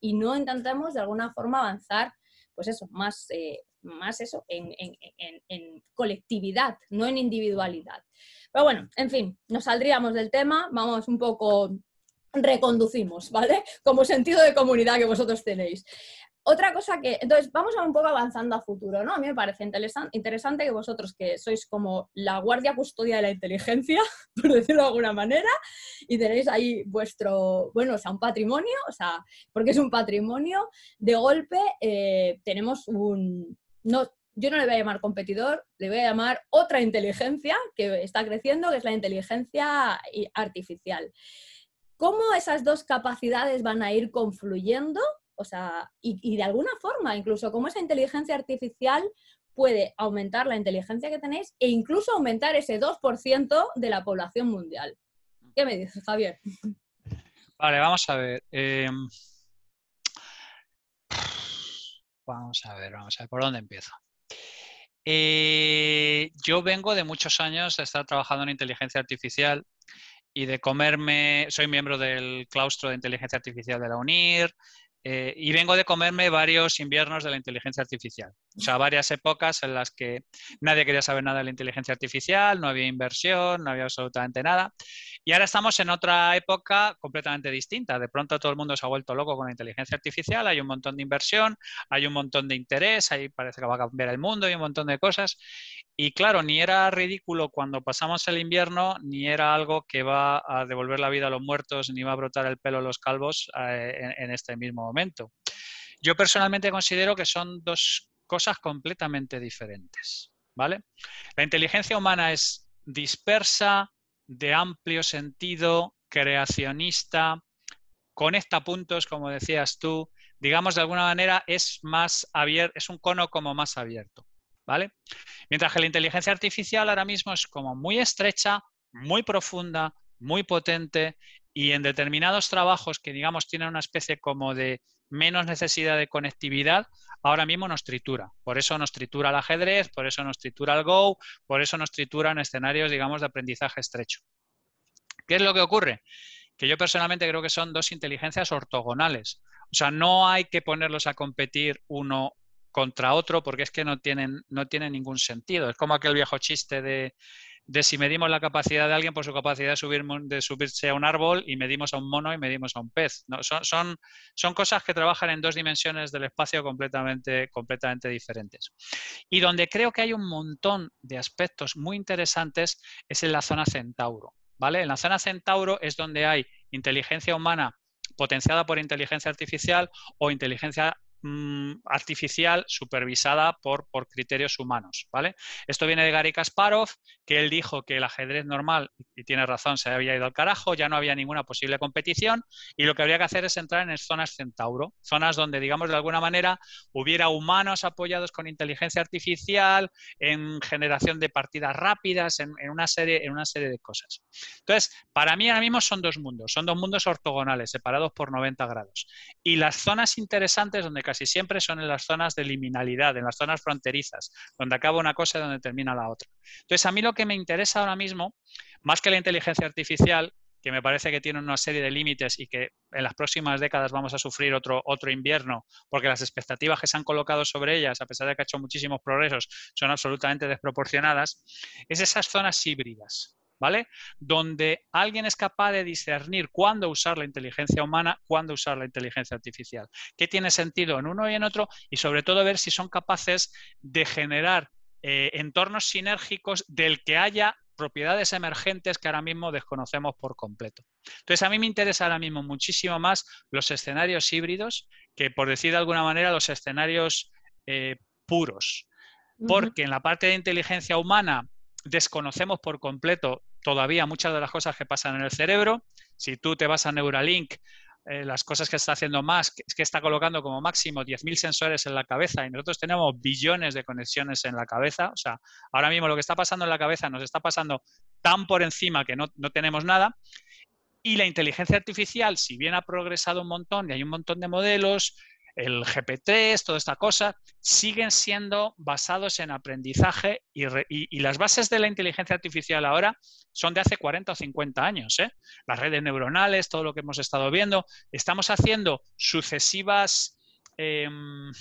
y no intentemos de alguna forma avanzar, pues eso, más, eh, más eso, en colectividad, no en individualidad? Pero bueno, en fin, nos saldríamos del tema, vamos un poco, reconducimos, ¿vale? Como sentido de comunidad que vosotros tenéis. Otra cosa que, entonces, vamos a un poco avanzando a futuro, ¿no? A mí me parece interesante que vosotros, que sois como la guardia custodia de la inteligencia, por decirlo de alguna manera, y tenéis ahí vuestro, bueno, o sea, un patrimonio, o sea, porque es un patrimonio, de golpe eh, tenemos un, no, yo no le voy a llamar competidor, le voy a llamar otra inteligencia que está creciendo, que es la inteligencia artificial. ¿Cómo esas dos capacidades van a ir confluyendo? O sea, y, de alguna forma, incluso cómo esa inteligencia artificial puede aumentar la inteligencia que tenéis e incluso aumentar ese 2% de la población mundial. ¿Qué me dices, Javier? Vale, vamos a ver. Eh, vamos a ver, vamos a ver, ¿por dónde empiezo? Eh, yo vengo de muchos años de estar trabajando en inteligencia artificial y de comerme, soy miembro del claustro de inteligencia artificial de la UNIR eh, y vengo de comerme varios inviernos de la inteligencia artificial. O sea, varias épocas en las que nadie quería saber nada de la inteligencia artificial, no había inversión, no había absolutamente nada. Y ahora estamos en otra época completamente distinta. De pronto todo el mundo se ha vuelto loco con la inteligencia artificial, hay un montón de inversión, hay un montón de interés, ahí parece que va a cambiar el mundo y un montón de cosas. Y claro, ni era ridículo cuando pasamos el invierno, ni era algo que va a devolver la vida a los muertos, ni va a brotar el pelo a los calvos eh, en, este mismo momento. Yo personalmente considero que son dos cosas completamente diferentes. ¿vale? La inteligencia humana es dispersa, de amplio sentido, creacionista, conecta puntos, como decías tú, digamos de alguna manera es más abierto, es un cono como más abierto. ¿vale? Mientras que la inteligencia artificial ahora mismo es como muy estrecha, muy profunda, muy potente y en determinados trabajos que digamos tienen una especie como de menos necesidad de conectividad, ahora mismo nos tritura. Por eso nos tritura el ajedrez, por eso nos tritura el Go, por eso nos tritura en escenarios, digamos, de aprendizaje estrecho. ¿Qué es lo que ocurre? Que yo personalmente creo que son dos inteligencias ortogonales. O sea, no hay que ponerlos a competir uno contra otro porque es que no tienen, no tienen ningún sentido. Es como aquel viejo chiste de, si medimos la capacidad de alguien por su capacidad de, subir, de subirse a un árbol y medimos a un mono y medimos a un pez. No, son, son, son, cosas que trabajan en dos dimensiones del espacio completamente, completamente diferentes. Y donde creo que hay un montón de aspectos muy interesantes es en la zona Centauro. ¿vale? En la zona Centauro es donde hay inteligencia humana potenciada por inteligencia artificial o inteligencia Mm, artificial supervisada por, por, criterios humanos. ¿vale? Esto viene de Gary Kasparov, que él dijo que el ajedrez normal, y tiene razón, se había ido al carajo, ya no había ninguna posible competición, y lo que habría que hacer es entrar en zonas centauro, zonas donde, digamos, de alguna manera hubiera humanos apoyados con inteligencia artificial, en generación de partidas rápidas, en, una, serie, en una serie de cosas. Entonces, para mí ahora mismo son dos mundos, son dos mundos ortogonales, separados por 90 grados. Y las zonas interesantes donde casi siempre son en las zonas de liminalidad, en las zonas fronterizas, donde acaba una cosa y donde termina la otra. Entonces, a mí lo que me interesa ahora mismo, más que la inteligencia artificial, que me parece que tiene una serie de límites y que en las próximas décadas vamos a sufrir otro, otro invierno, porque las expectativas que se han colocado sobre ellas, a pesar de que ha hecho muchísimos progresos, son absolutamente desproporcionadas, es esas zonas híbridas. ¿Vale? Donde alguien es capaz de discernir cuándo usar la inteligencia humana, cuándo usar la inteligencia artificial. ¿Qué tiene sentido en uno y en otro? Y sobre todo ver si son capaces de generar eh, entornos sinérgicos del que haya propiedades emergentes que ahora mismo desconocemos por completo. Entonces, a mí me interesa ahora mismo muchísimo más los escenarios híbridos que, por decir de alguna manera, los escenarios eh, puros. Porque en la parte de inteligencia humana desconocemos por completo todavía muchas de las cosas que pasan en el cerebro. Si tú te vas a Neuralink, eh, las cosas que está haciendo más es que está colocando como máximo 10.000 sensores en la cabeza y nosotros tenemos billones de conexiones en la cabeza. O sea, ahora mismo lo que está pasando en la cabeza nos está pasando tan por encima que no, no tenemos nada. Y la inteligencia artificial, si bien ha progresado un montón y hay un montón de modelos, el GPT, toda esta cosa, siguen siendo basados en aprendizaje y, las bases de la inteligencia artificial ahora son de hace 40 o 50 años. ¿eh? Las redes neuronales, todo lo que hemos estado viendo, estamos haciendo sucesivas em,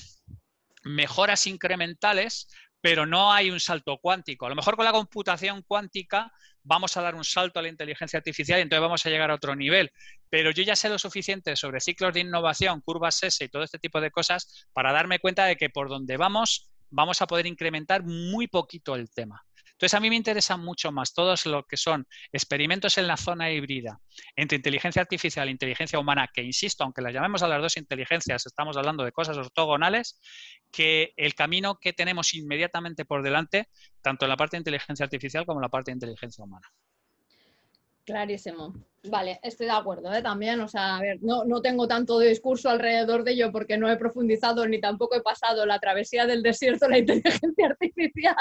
mejoras incrementales pero no hay un salto cuántico. A lo mejor con la computación cuántica vamos a dar un salto a la inteligencia artificial y entonces vamos a llegar a otro nivel. Pero yo ya sé lo suficiente sobre ciclos de innovación, curvas S y todo este tipo de cosas para darme cuenta de que por donde vamos vamos a poder incrementar muy poquito el tema. Entonces, a mí me interesa mucho más todos lo que son experimentos en la zona híbrida entre inteligencia artificial e inteligencia humana, que insisto, aunque las llamemos a las dos inteligencias, estamos hablando de cosas ortogonales, que el camino que tenemos inmediatamente por delante, tanto en la parte de inteligencia artificial como en la parte de inteligencia humana. Clarísimo. Vale, estoy de acuerdo ¿eh? también. O sea, a ver, no, no, tengo tanto discurso alrededor de ello porque no he profundizado ni tampoco he pasado la travesía del desierto, la inteligencia artificial,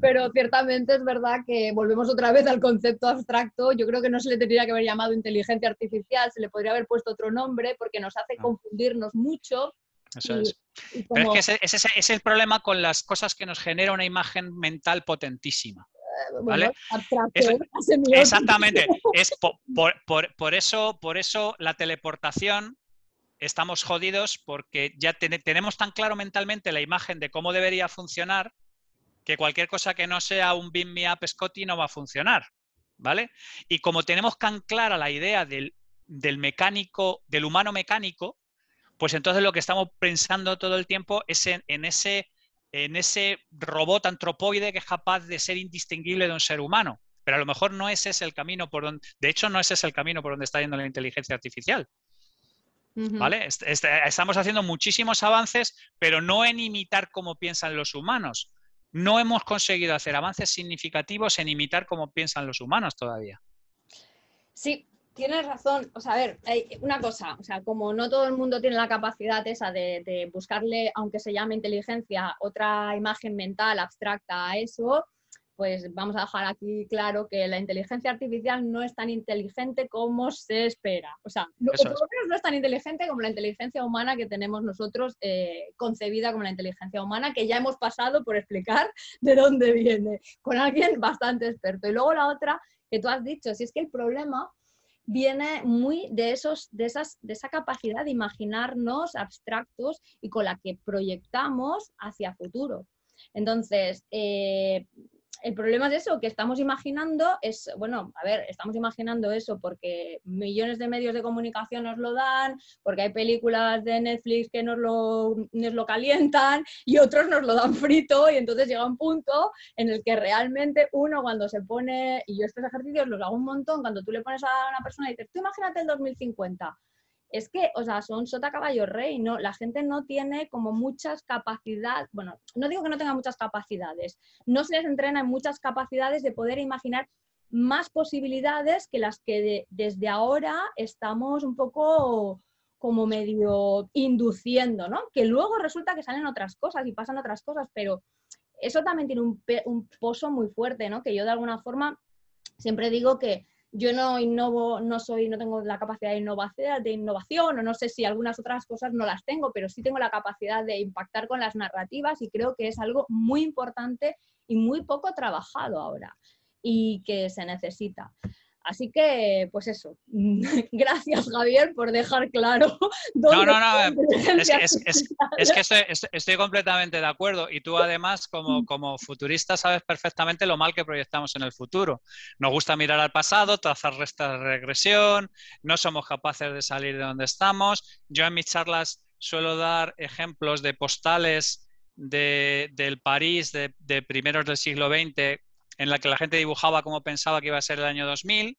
pero ciertamente es verdad que volvemos otra vez al concepto abstracto. Yo creo que no se le tendría que haber llamado inteligencia artificial, se le podría haber puesto otro nombre porque nos hace ah. confundirnos mucho. Eso es. Pero es que ese es el problema con las cosas que nos genera una imagen mental potentísima exactamente. Es por, eso, por eso la teleportación estamos jodidos porque ya tenemos tan claro mentalmente la imagen de cómo debería funcionar que cualquier cosa que no sea un beam me up Scotty no va a funcionar. ¿Vale? Y como tenemos tan clara la idea del, mecánico, del humano mecánico, pues entonces lo que estamos pensando todo el tiempo es en ese en ese robot antropoide que es capaz de ser indistinguible de un ser humano. Pero a lo mejor no ese es el camino por donde, de hecho, no ese es el camino por donde está yendo la inteligencia artificial. ¿Vale? estamos haciendo muchísimos avances, pero no en imitar cómo piensan los humanos. No hemos conseguido hacer avances significativos en imitar cómo piensan los humanos todavía. Sí, tienes razón. O sea, a ver, hay una cosa, o sea, como no todo el mundo tiene la capacidad esa de, de buscarle, aunque se llame inteligencia, otra imagen mental abstracta a eso, pues vamos a dejar aquí claro que la inteligencia artificial no es tan inteligente como se espera. O sea, no, no es tan inteligente como la inteligencia humana que tenemos nosotros eh, concebida como la inteligencia humana, que ya hemos pasado por explicar de dónde viene, con alguien bastante experto. Y luego la otra que tú has dicho, si es que el problema viene muy de, esos, de, esas, de esa capacidad de imaginarnos abstractos y con la que proyectamos hacia futuro. Entonces, eh, el problema es eso, que estamos imaginando, es, bueno, a ver, estamos imaginando eso porque millones de medios de comunicación nos lo dan, porque hay películas de Netflix que nos lo, nos lo calientan y otros nos lo dan frito y entonces llega un punto en el que realmente uno cuando se pone, y yo estos ejercicios los hago un montón, cuando tú le pones a una persona y dices, tú imagínate el 2050, es que, o sea, son sota caballo rey, ¿no? La gente no tiene como muchas capacidades, bueno, no digo que no tenga muchas capacidades, no se les entrena en muchas capacidades de poder imaginar más posibilidades que las que desde ahora estamos un poco como medio induciendo, ¿no? Que luego resulta que salen otras cosas y pasan otras cosas, pero eso también tiene un, un pozo muy fuerte, ¿no? Que yo de alguna forma siempre digo que yo no innovo, no soy, no tengo la capacidad de innovación, de innovación, o no sé si algunas otras cosas no las tengo, pero sí tengo la capacidad de impactar con las narrativas y creo que es algo muy importante y muy poco trabajado ahora y que se necesita. Así que, pues eso. Gracias, Javier, por dejar claro. Dónde no, no, no. Es, que estoy, completamente de acuerdo. Y tú, además, como, como futurista, sabes perfectamente lo mal que proyectamos en el futuro. Nos gusta mirar al pasado, trazar restas de regresión, no somos capaces de salir de donde estamos. Yo en mis charlas suelo dar ejemplos de postales de, del París de, de primeros del siglo XX en la que la gente dibujaba cómo pensaba que iba a ser el año 2000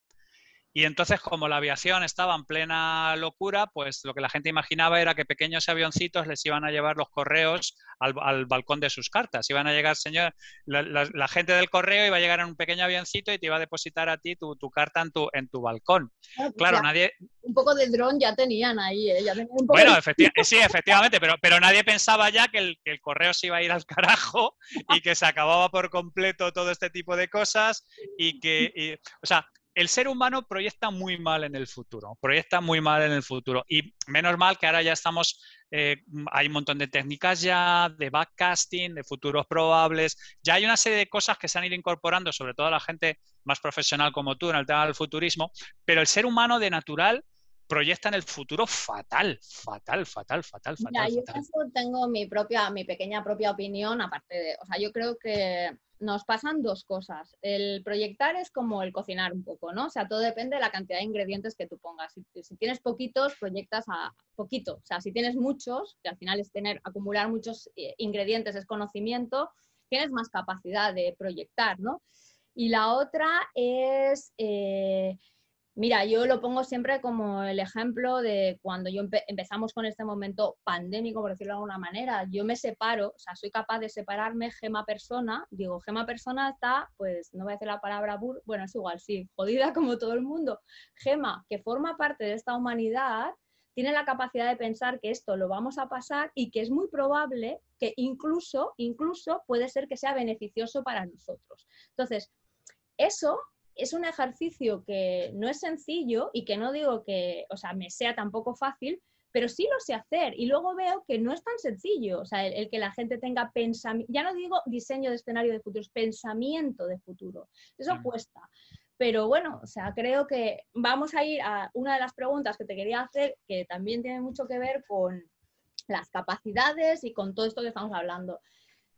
y entonces, como la aviación estaba en plena locura, pues lo que la gente imaginaba era que pequeños avioncitos les iban a llevar los correos al, balcón de sus cartas. Iban a llegar, señor, la, gente del correo iba a llegar en un pequeño avioncito y te iba a depositar a ti tu, carta en tu, en tu balcón. Ah, pues claro, nadie... Un poco de dron ya tenían ahí, ¿eh? bueno, sí, efectivamente, pero, pero nadie pensaba ya que el, que el correo se iba a ir al carajo y que se acababa por completo todo este tipo de cosas y que, o sea, el ser humano proyecta muy mal en el futuro, proyecta muy mal en el futuro. Y menos mal que ahora ya estamos, eh, hay un montón de técnicas ya, de backcasting, de futuros probables, ya hay una serie de cosas que se han ido incorporando, sobre todo la gente más profesional como tú en el tema del futurismo, pero el ser humano de natural proyecta en el futuro fatal, fatal, fatal, fatal, fatal. yo tengo mi propia, mi pequeña propia opinión, aparte de, o sea, yo creo que nos pasan dos cosas. El proyectar es como el cocinar un poco, ¿no? O sea, todo depende de la cantidad de ingredientes que tú pongas. Si, tienes poquitos, proyectas a poquito. O sea, si tienes muchos, que al final es tener, acumular muchos eh, ingredientes, es conocimiento, tienes más capacidad de proyectar, ¿no? Y la otra es eh, Mira, yo lo pongo siempre como el ejemplo de cuando yo empezamos con este momento pandémico, por decirlo de alguna manera. Yo me separo, o sea, soy capaz de separarme gema persona. Digo, gema persona está, pues no voy a decir la palabra bur, bueno, es igual, sí, jodida como todo el mundo. Gema, que forma parte de esta humanidad, tiene la capacidad de pensar que esto lo vamos a pasar y que es muy probable que incluso, incluso puede ser que sea beneficioso para nosotros. Entonces, eso es un ejercicio que no es sencillo y que no digo que, o sea, me sea tampoco fácil, pero sí lo sé hacer y luego veo que no es tan sencillo, o sea, el, que la gente tenga pensamiento, ya no digo diseño de escenario de futuro, es pensamiento de futuro, eso cuesta. Pero bueno, o sea, creo que vamos a ir a una de las preguntas que te quería hacer, que también tiene mucho que ver con las capacidades y con todo esto que estamos hablando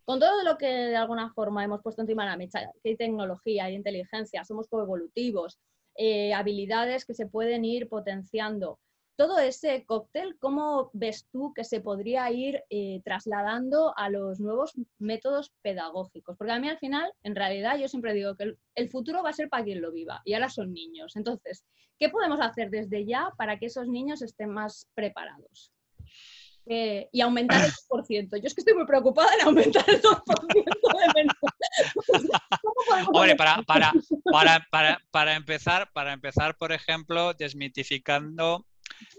con todo lo que de alguna forma hemos puesto encima de la mesa, que hay tecnología, hay inteligencia, somos coevolutivos, eh, habilidades que se pueden ir potenciando. todo ese cóctel, ¿cómo ves tú que se podría ir eh, trasladando a los nuevos métodos pedagógicos? Porque a mí al final, en realidad, yo siempre digo que el, futuro va a ser para quien lo viva y ahora son niños. Entonces, ¿qué podemos hacer desde ya para que esos niños estén más preparados? Eh, y aumentar el 2%. Yo es que estoy muy preocupada en aumentar el 2% de Hombre, para, para, para, para, para, empezar, para empezar, por ejemplo, desmitificando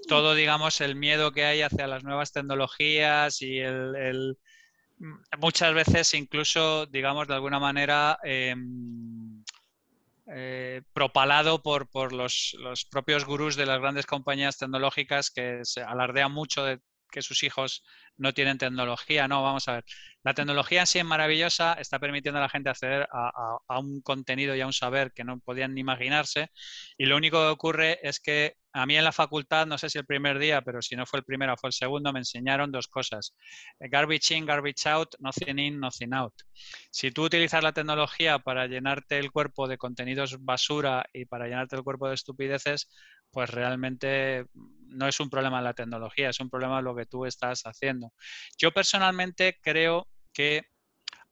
todo, digamos, el miedo que hay hacia las nuevas tecnologías y el, mm, muchas veces incluso, digamos, de alguna manera em, eh, propalado por, por los, los, propios gurús de las grandes compañías tecnológicas que se alardean mucho de que sus hijos no tienen tecnología. No, vamos a ver. La tecnología sí es maravillosa, está permitiendo a la gente acceder a, un contenido y a un saber que no podían ni imaginarse. Y lo único que ocurre es que a mí en la facultad, no sé si el primer día, pero si no fue el primero fue el segundo, me enseñaron dos cosas. Garbage in, garbage out, nothing in, nothing out. Si tú utilizas la tecnología para llenarte el cuerpo de contenidos basura y para llenarte el cuerpo de estupideces, pues realmente no es un problema la tecnología, es un problema lo que tú estás haciendo. Yo personalmente creo que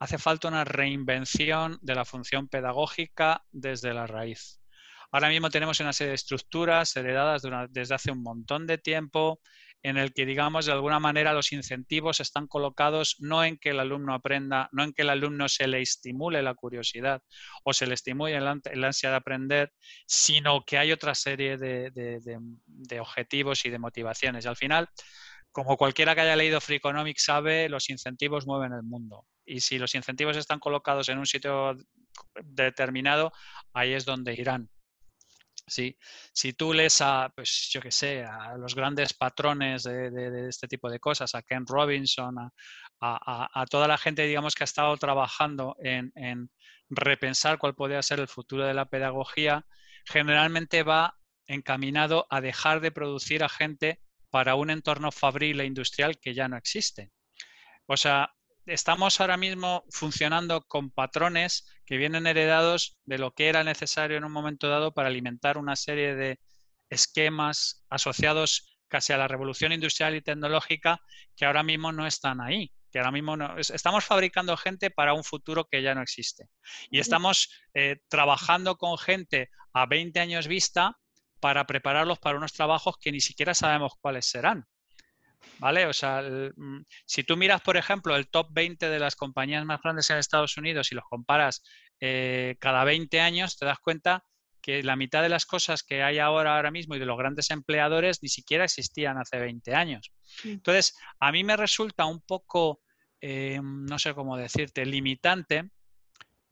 hace falta una reinvención de la función pedagógica desde la raíz. Ahora mismo tenemos una serie de estructuras heredadas desde hace un montón de tiempo en el que, digamos, de alguna manera los incentivos están colocados no en que el alumno aprenda, no en que el alumno se le estimule la curiosidad o se le estimule el, ansia de aprender, sino que hay otra serie de, objetivos y de motivaciones. Y al final, como cualquiera que haya leído Free Economics sabe, los incentivos mueven el mundo. Y si los incentivos están colocados en un sitio determinado, ahí es donde irán. Sí, si tú lees a, pues yo qué sé, a los grandes patrones de, este tipo de cosas, a Ken Robinson, a, toda la gente, digamos, que ha estado trabajando en, repensar cuál podría ser el futuro de la pedagogía, generalmente va encaminado a dejar de producir a gente para un entorno fabril e industrial que ya no existe. O sea, estamos ahora mismo funcionando con patrones que vienen heredados de lo que era necesario en un momento dado para alimentar una serie de esquemas asociados casi a la revolución industrial y tecnológica que ahora mismo no están ahí. Que ahora mismo no, estamos fabricando gente para un futuro que ya no existe. Y estamos eh, trabajando con gente a 20 años vista para prepararlos para unos trabajos que ni siquiera sabemos cuáles serán. ¿Vale? O sea, mm, si tú miras, por ejemplo, el top 20 de las compañías más grandes en Estados Unidos y los comparas eh, cada 20 años, te das cuenta que la mitad de las cosas que hay ahora, ahora mismo y de los grandes empleadores ni siquiera existían hace 20 años. Entonces, a mí me resulta un poco, eh, no sé cómo decirte, limitante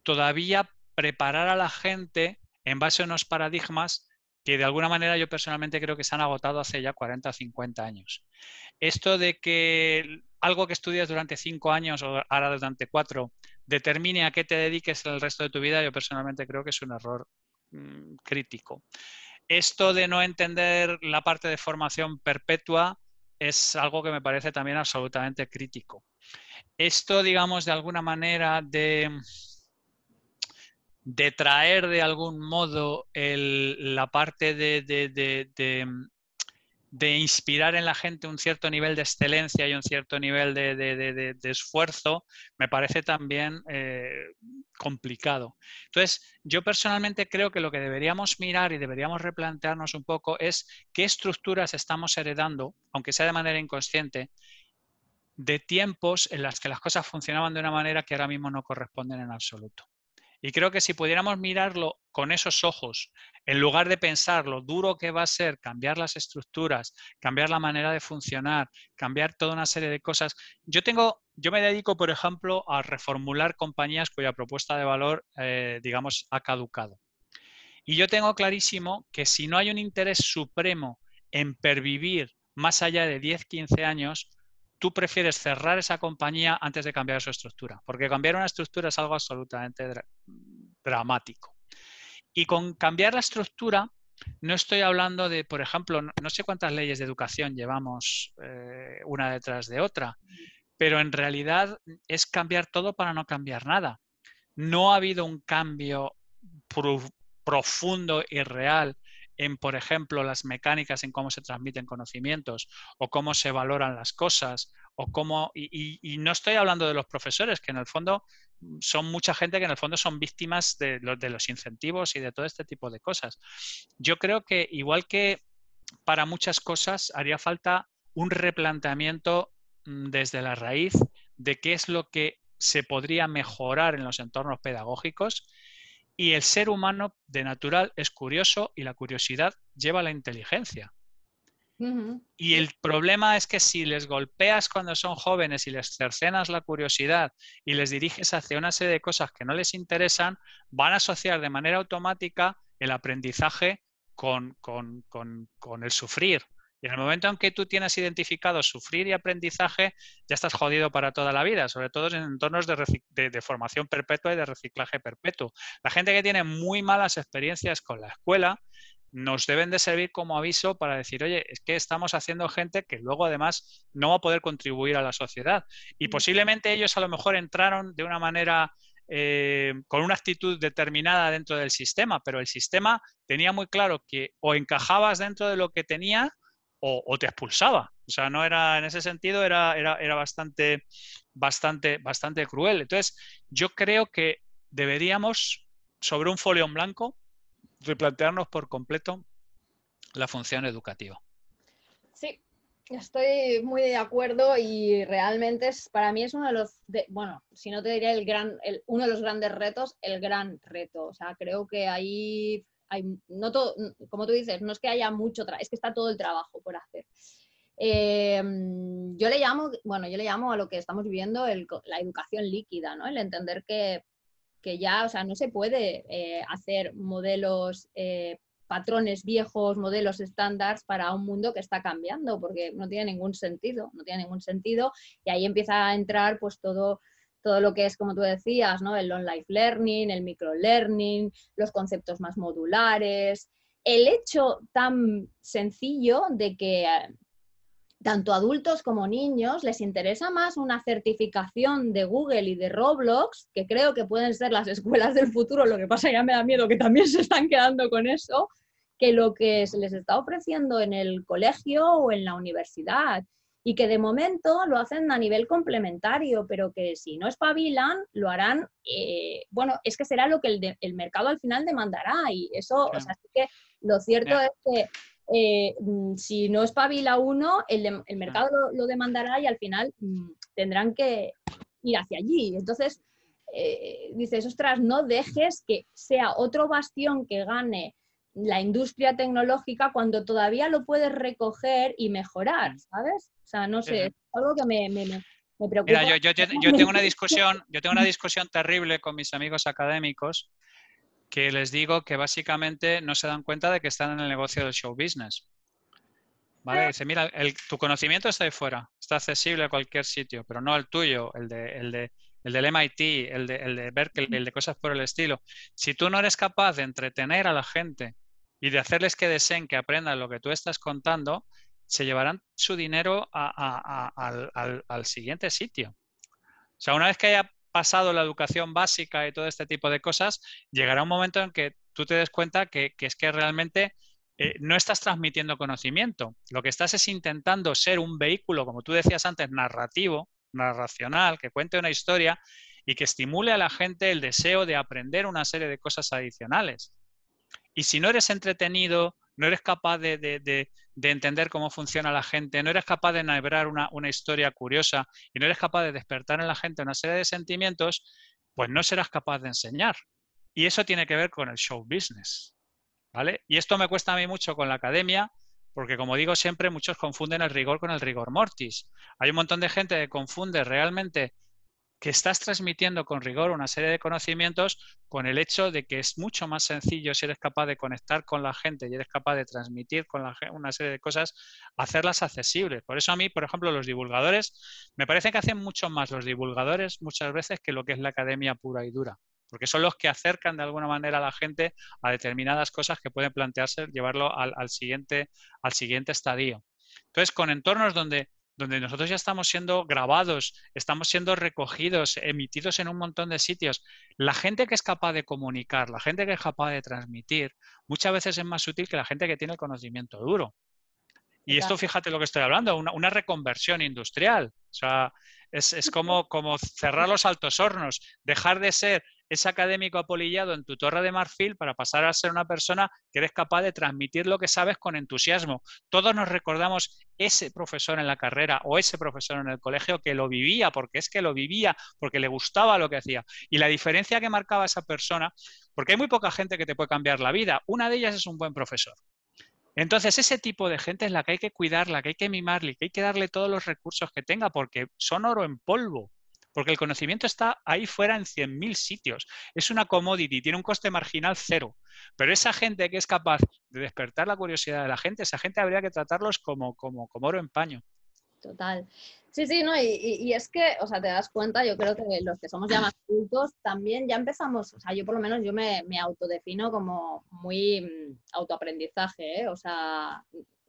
todavía preparar a la gente en base a unos paradigmas que de alguna manera yo personalmente creo que se han agotado hace ya 40 o 50 años. Esto de que algo que estudias durante cinco años o ahora durante cuatro determine a qué te dediques el resto de tu vida, yo personalmente creo que es un error mm, crítico. Esto de no entender la parte de formación perpetua es algo que me parece también absolutamente crítico. Esto, digamos, de alguna manera de de traer de algún modo la parte de, inspirar en la gente un cierto nivel de excelencia y un cierto nivel de, esfuerzo, me parece también eh, complicado. Entonces, yo personalmente creo que lo que deberíamos mirar y deberíamos replantearnos un poco es qué estructuras estamos heredando, aunque sea de manera inconsciente, de tiempos en las que las cosas funcionaban de una manera que ahora mismo no corresponden en absoluto. Y creo que si pudiéramos mirarlo con esos ojos, en lugar de pensar lo duro que va a ser cambiar las estructuras, cambiar la manera de funcionar, cambiar toda una serie de cosas. Yo tengo, yo me dedico, por ejemplo, a reformular compañías cuya propuesta de valor, eh, digamos, ha caducado. Y yo tengo clarísimo que si no hay un interés supremo en pervivir más allá de 10, 15 años, tú prefieres cerrar esa compañía antes de cambiar su estructura, porque cambiar una estructura es algo absolutamente dramático. Y con cambiar la estructura, no estoy hablando de, por ejemplo, no, sé cuántas leyes de educación llevamos eh, una detrás de otra, pero en realidad es cambiar todo para no cambiar nada. No ha habido un cambio profundo y real en, por ejemplo, las mecánicas en cómo se transmiten conocimientos o cómo se valoran las cosas o cómo... Y, no estoy hablando de los profesores, que en el fondo son mucha gente que en el fondo son víctimas de, de los incentivos y de todo este tipo de cosas. Yo creo que igual que para muchas cosas haría falta un replanteamiento mm, desde la raíz de qué es lo que se podría mejorar en los entornos pedagógicos y el ser humano de natural es curioso y la curiosidad lleva a la inteligencia. Y el problema es que si les golpeas cuando son jóvenes y les cercenas la curiosidad y les diriges hacia una serie de cosas que no les interesan, van a asociar de manera automática el aprendizaje con, con el sufrir. Y en el momento en que tú tienes identificado sufrir y aprendizaje, ya estás jodido para toda la vida, sobre todo en entornos de, formación perpetua y de reciclaje perpetuo. La gente que tiene muy malas experiencias con la escuela nos deben de servir como aviso para decir, oye, es que estamos haciendo gente que luego además no va a poder contribuir a la sociedad. Y posiblemente ellos a lo mejor entraron de una manera eh, con una actitud determinada dentro del sistema, pero el sistema tenía muy claro que o encajabas dentro de lo que tenía o, te expulsaba. O sea, no era, en ese sentido era, era, era bastante, bastante, bastante cruel. Entonces, yo creo que deberíamos, sobre un folio blanco, replantearnos por completo la función educativa. Sí, estoy muy de acuerdo y realmente es, para mí es uno de los, bueno, si no te diría el gran, uno de los grandes retos, el gran reto. O sea, creo que ahí no todo, como tú dices, no es que haya mucho, es que está todo el trabajo por hacer. Em, yo le llamo, bueno, yo le llamo a lo que estamos viviendo la educación líquida, ¿no? El entender que, ya, o sea, no se puede eh, hacer modelos, eh, patrones viejos, modelos estándares para un mundo que está cambiando, porque no tiene ningún sentido, no tiene ningún sentido, y ahí empieza a entrar pues todo todo lo que es, como tú decías, ¿no? el long-life learning, el micro-learning, los conceptos más modulares, el hecho tan sencillo de que eh, tanto adultos como niños les interesa más una certificación de Google y de Roblox, que creo que pueden ser las escuelas del futuro, lo que pasa ya me da miedo que también se están quedando con eso, que lo que se les está ofreciendo en el colegio o en la universidad y que de momento lo hacen a nivel complementario, pero que si no espabilan, lo harán, eh, bueno, es que será lo que el, mercado al final demandará y eso, o sea, que lo cierto es que eh, mm, si no espabila uno, el, mercado lo, demandará y al final mm, tendrán que ir hacia allí. Entonces, eh, dices, ostras, no dejes que sea otro bastión que gane la industria tecnológica cuando todavía lo puedes recoger y mejorar, ¿sabes? O sea, no sé, es algo que me, preocupa. Mira, yo, tengo una discusión, yo tengo una discusión terrible con mis amigos académicos que les digo que básicamente no se dan cuenta de que están en el negocio del show business. ¿Vale? Dice, mira, el, tu conocimiento está ahí fuera, está accesible a cualquier sitio, pero no el tuyo, el de, el de el del MIT, el de, el de Berkeley, el de cosas por el estilo. Si tú no eres capaz de entretener a la gente y de hacerles que deseen que aprendan lo que tú estás contando, se llevarán su dinero al, siguiente sitio. O sea, una vez que haya pasado la educación básica y todo este tipo de cosas, llegará un momento en que tú te des cuenta que, es que realmente eh, no estás transmitiendo conocimiento. Lo que estás es intentando ser un vehículo, como tú decías antes, narrativo, narracional, que cuente una historia y que estimule a la gente el deseo de aprender una serie de cosas adicionales. Y si no eres entretenido, no eres capaz de, entender cómo funciona la gente, no eres capaz de enhebrar una, historia curiosa y no eres capaz de despertar en la gente una serie de sentimientos, pues no serás capaz de enseñar. Y eso tiene que ver con el show business. ¿Vale? Y esto me cuesta a mí mucho con la academia, porque como digo siempre, muchos confunden el rigor con el rigor mortis. Hay un montón de gente que confunde realmente que estás transmitiendo con rigor una serie de conocimientos con el hecho de que es mucho más sencillo si eres capaz de conectar con la gente y eres capaz de transmitir con la una serie de cosas, hacerlas accesibles. Por eso a mí, por ejemplo, los divulgadores, me parece que hacen mucho más los divulgadores muchas veces que lo que es la academia pura y dura, porque son los que acercan de alguna manera a la gente a determinadas cosas que pueden plantearse llevarlo al, al siguiente, al siguiente estadio. Entonces, con entornos donde donde nosotros ya estamos siendo grabados, estamos siendo recogidos, emitidos en un montón de sitios. La gente que es capaz de comunicar, la gente que es capaz de transmitir, muchas veces es más útil que la gente que tiene el conocimiento duro. Y esto, fíjate lo que estoy hablando, una, reconversión industrial. O sea, es, es como, como cerrar los altos hornos, dejar de ser ese académico apolillado en tu torre de marfil para pasar a ser una persona que eres capaz de transmitir lo que sabes con entusiasmo. Todos nos recordamos ese profesor en la carrera o ese profesor en el colegio que lo vivía, porque es que lo vivía, porque le gustaba lo que hacía. Y la diferencia que marcaba esa persona, porque hay muy poca gente que te puede cambiar la vida, una de ellas es un buen profesor. Entonces, ese tipo de gente es la que hay que cuidar, la que hay que mimarle, que hay que darle todos los recursos que tenga, porque son oro en polvo porque el conocimiento está ahí fuera en 100.000 sitios. Es una commodity, tiene un coste marginal cero. Pero esa gente que es capaz de despertar la curiosidad de la gente, esa gente habría que tratarlos como, como, como oro en paño. Total. Sí, sí, no, y, es que, o sea, te das cuenta, yo creo que los que somos ya más adultos también ya empezamos, o sea, yo por lo menos yo me, me autodefino como muy mm, autoaprendizaje, ¿eh? o sea,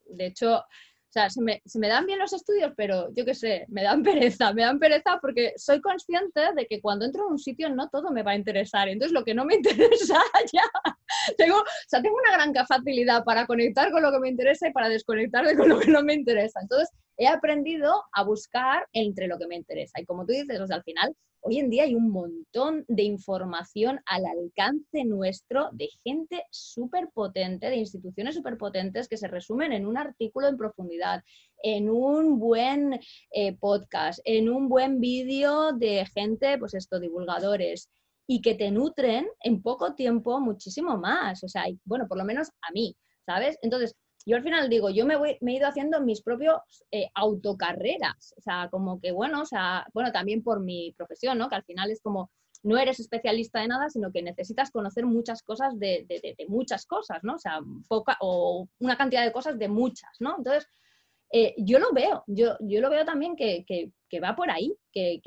de hecho, o sea, se me, dan bien los estudios, pero yo qué sé, me dan pereza, me dan pereza porque soy consciente de que cuando entro en un sitio no todo me va a interesar. Entonces, lo que no me interesa ya, tengo, o sea, tengo una gran facilidad para conectar con lo que me interesa y para desconectar con lo que no me interesa. Entonces, he aprendido a buscar entre lo que me interesa. Y como tú dices, o sea, al final Hoy en día hay un montón de información al alcance nuestro de gente súper potente, de instituciones súper potentes que se resumen en un artículo en profundidad, en un buen eh, podcast, en un buen vídeo de gente, pues esto, divulgadores, y que te nutren en poco tiempo muchísimo más. O sea, bueno, por lo menos a mí, ¿sabes? Entonces, yo al final digo, yo me, voy, me he ido haciendo mis propios eh, autocarreras, o sea, como que bueno, o sea, bueno, también por mi profesión, ¿no? Que al final es como, no eres especialista de nada, sino que necesitas conocer muchas cosas de, muchas cosas, ¿no? O sea, poca, o una cantidad de cosas de muchas, ¿no? Entonces, eh, yo lo veo, yo, yo lo veo también que, que va por ahí, que,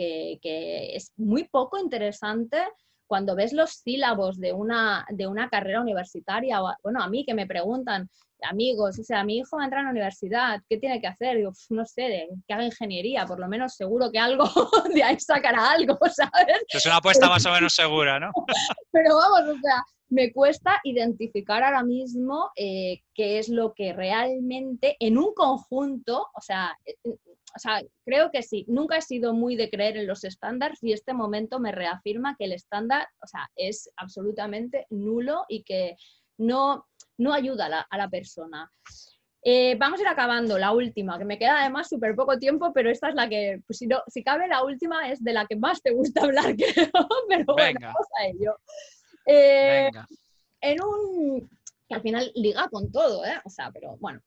es muy poco interesante cuando ves los sílabos de una, de una carrera universitaria, bueno, a mí que me preguntan, amigos, o sea, mi hijo va a entrar a la universidad, ¿qué tiene que hacer? Digo, no sé, que haga ingeniería, por lo menos seguro que algo de ahí sacará algo, ¿sabes? Es una apuesta más o menos segura, ¿no? Pero vamos, o sea, me cuesta identificar ahora mismo eh, qué es lo que realmente en un conjunto, o sea, eh, o sea, creo que sí, nunca he sido muy de creer en los estándares y este momento me reafirma que el estándar, o sea, es absolutamente nulo y que no, no ayuda a la, persona. Eh, vamos a ir acabando, la última, que me queda además súper poco tiempo, pero esta es la que, pues si, no, si cabe, la última es de la que más te gusta hablar, creo, pero bueno, vamos a ello. Eh, en un, que al final liga con todo, ¿eh? O sea, pero bueno,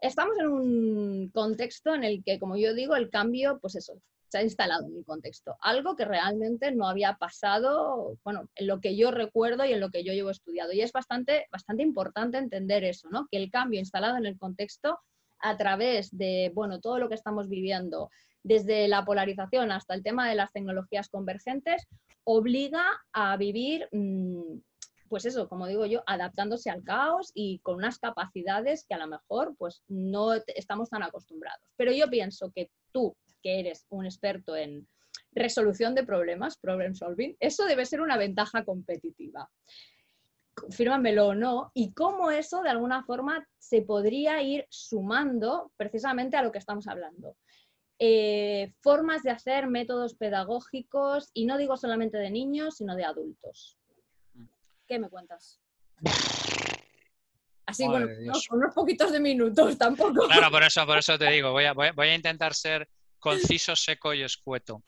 estamos en un contexto en el que, como yo digo, el cambio, pues eso, se ha instalado en el contexto. Algo que realmente no había pasado, bueno, en lo que yo recuerdo y en lo que yo llevo estudiado. Y es bastante, bastante importante entender eso, ¿no? Que el cambio instalado en el contexto a través de, bueno, todo lo que estamos viviendo, desde la polarización hasta el tema de las tecnologías convergentes, obliga a vivir, mm, pues eso, como digo yo, adaptándose al caos y con unas capacidades que a lo mejor pues no estamos tan acostumbrados. Pero yo pienso que tú, que eres un experto en resolución de problemas, problem solving, eso debe ser una ventaja competitiva. Confírmamelo o no, y cómo eso de alguna forma se podría ir sumando precisamente a lo que estamos hablando. Eh, formas de hacer métodos pedagógicos, y no digo solamente de niños, sino de adultos. ¿Qué me cuentas? Así, bueno, unos poquitos de minutos tampoco. Claro, por eso, por eso te digo, voy a, voy a intentar ser conciso, seco y escueto.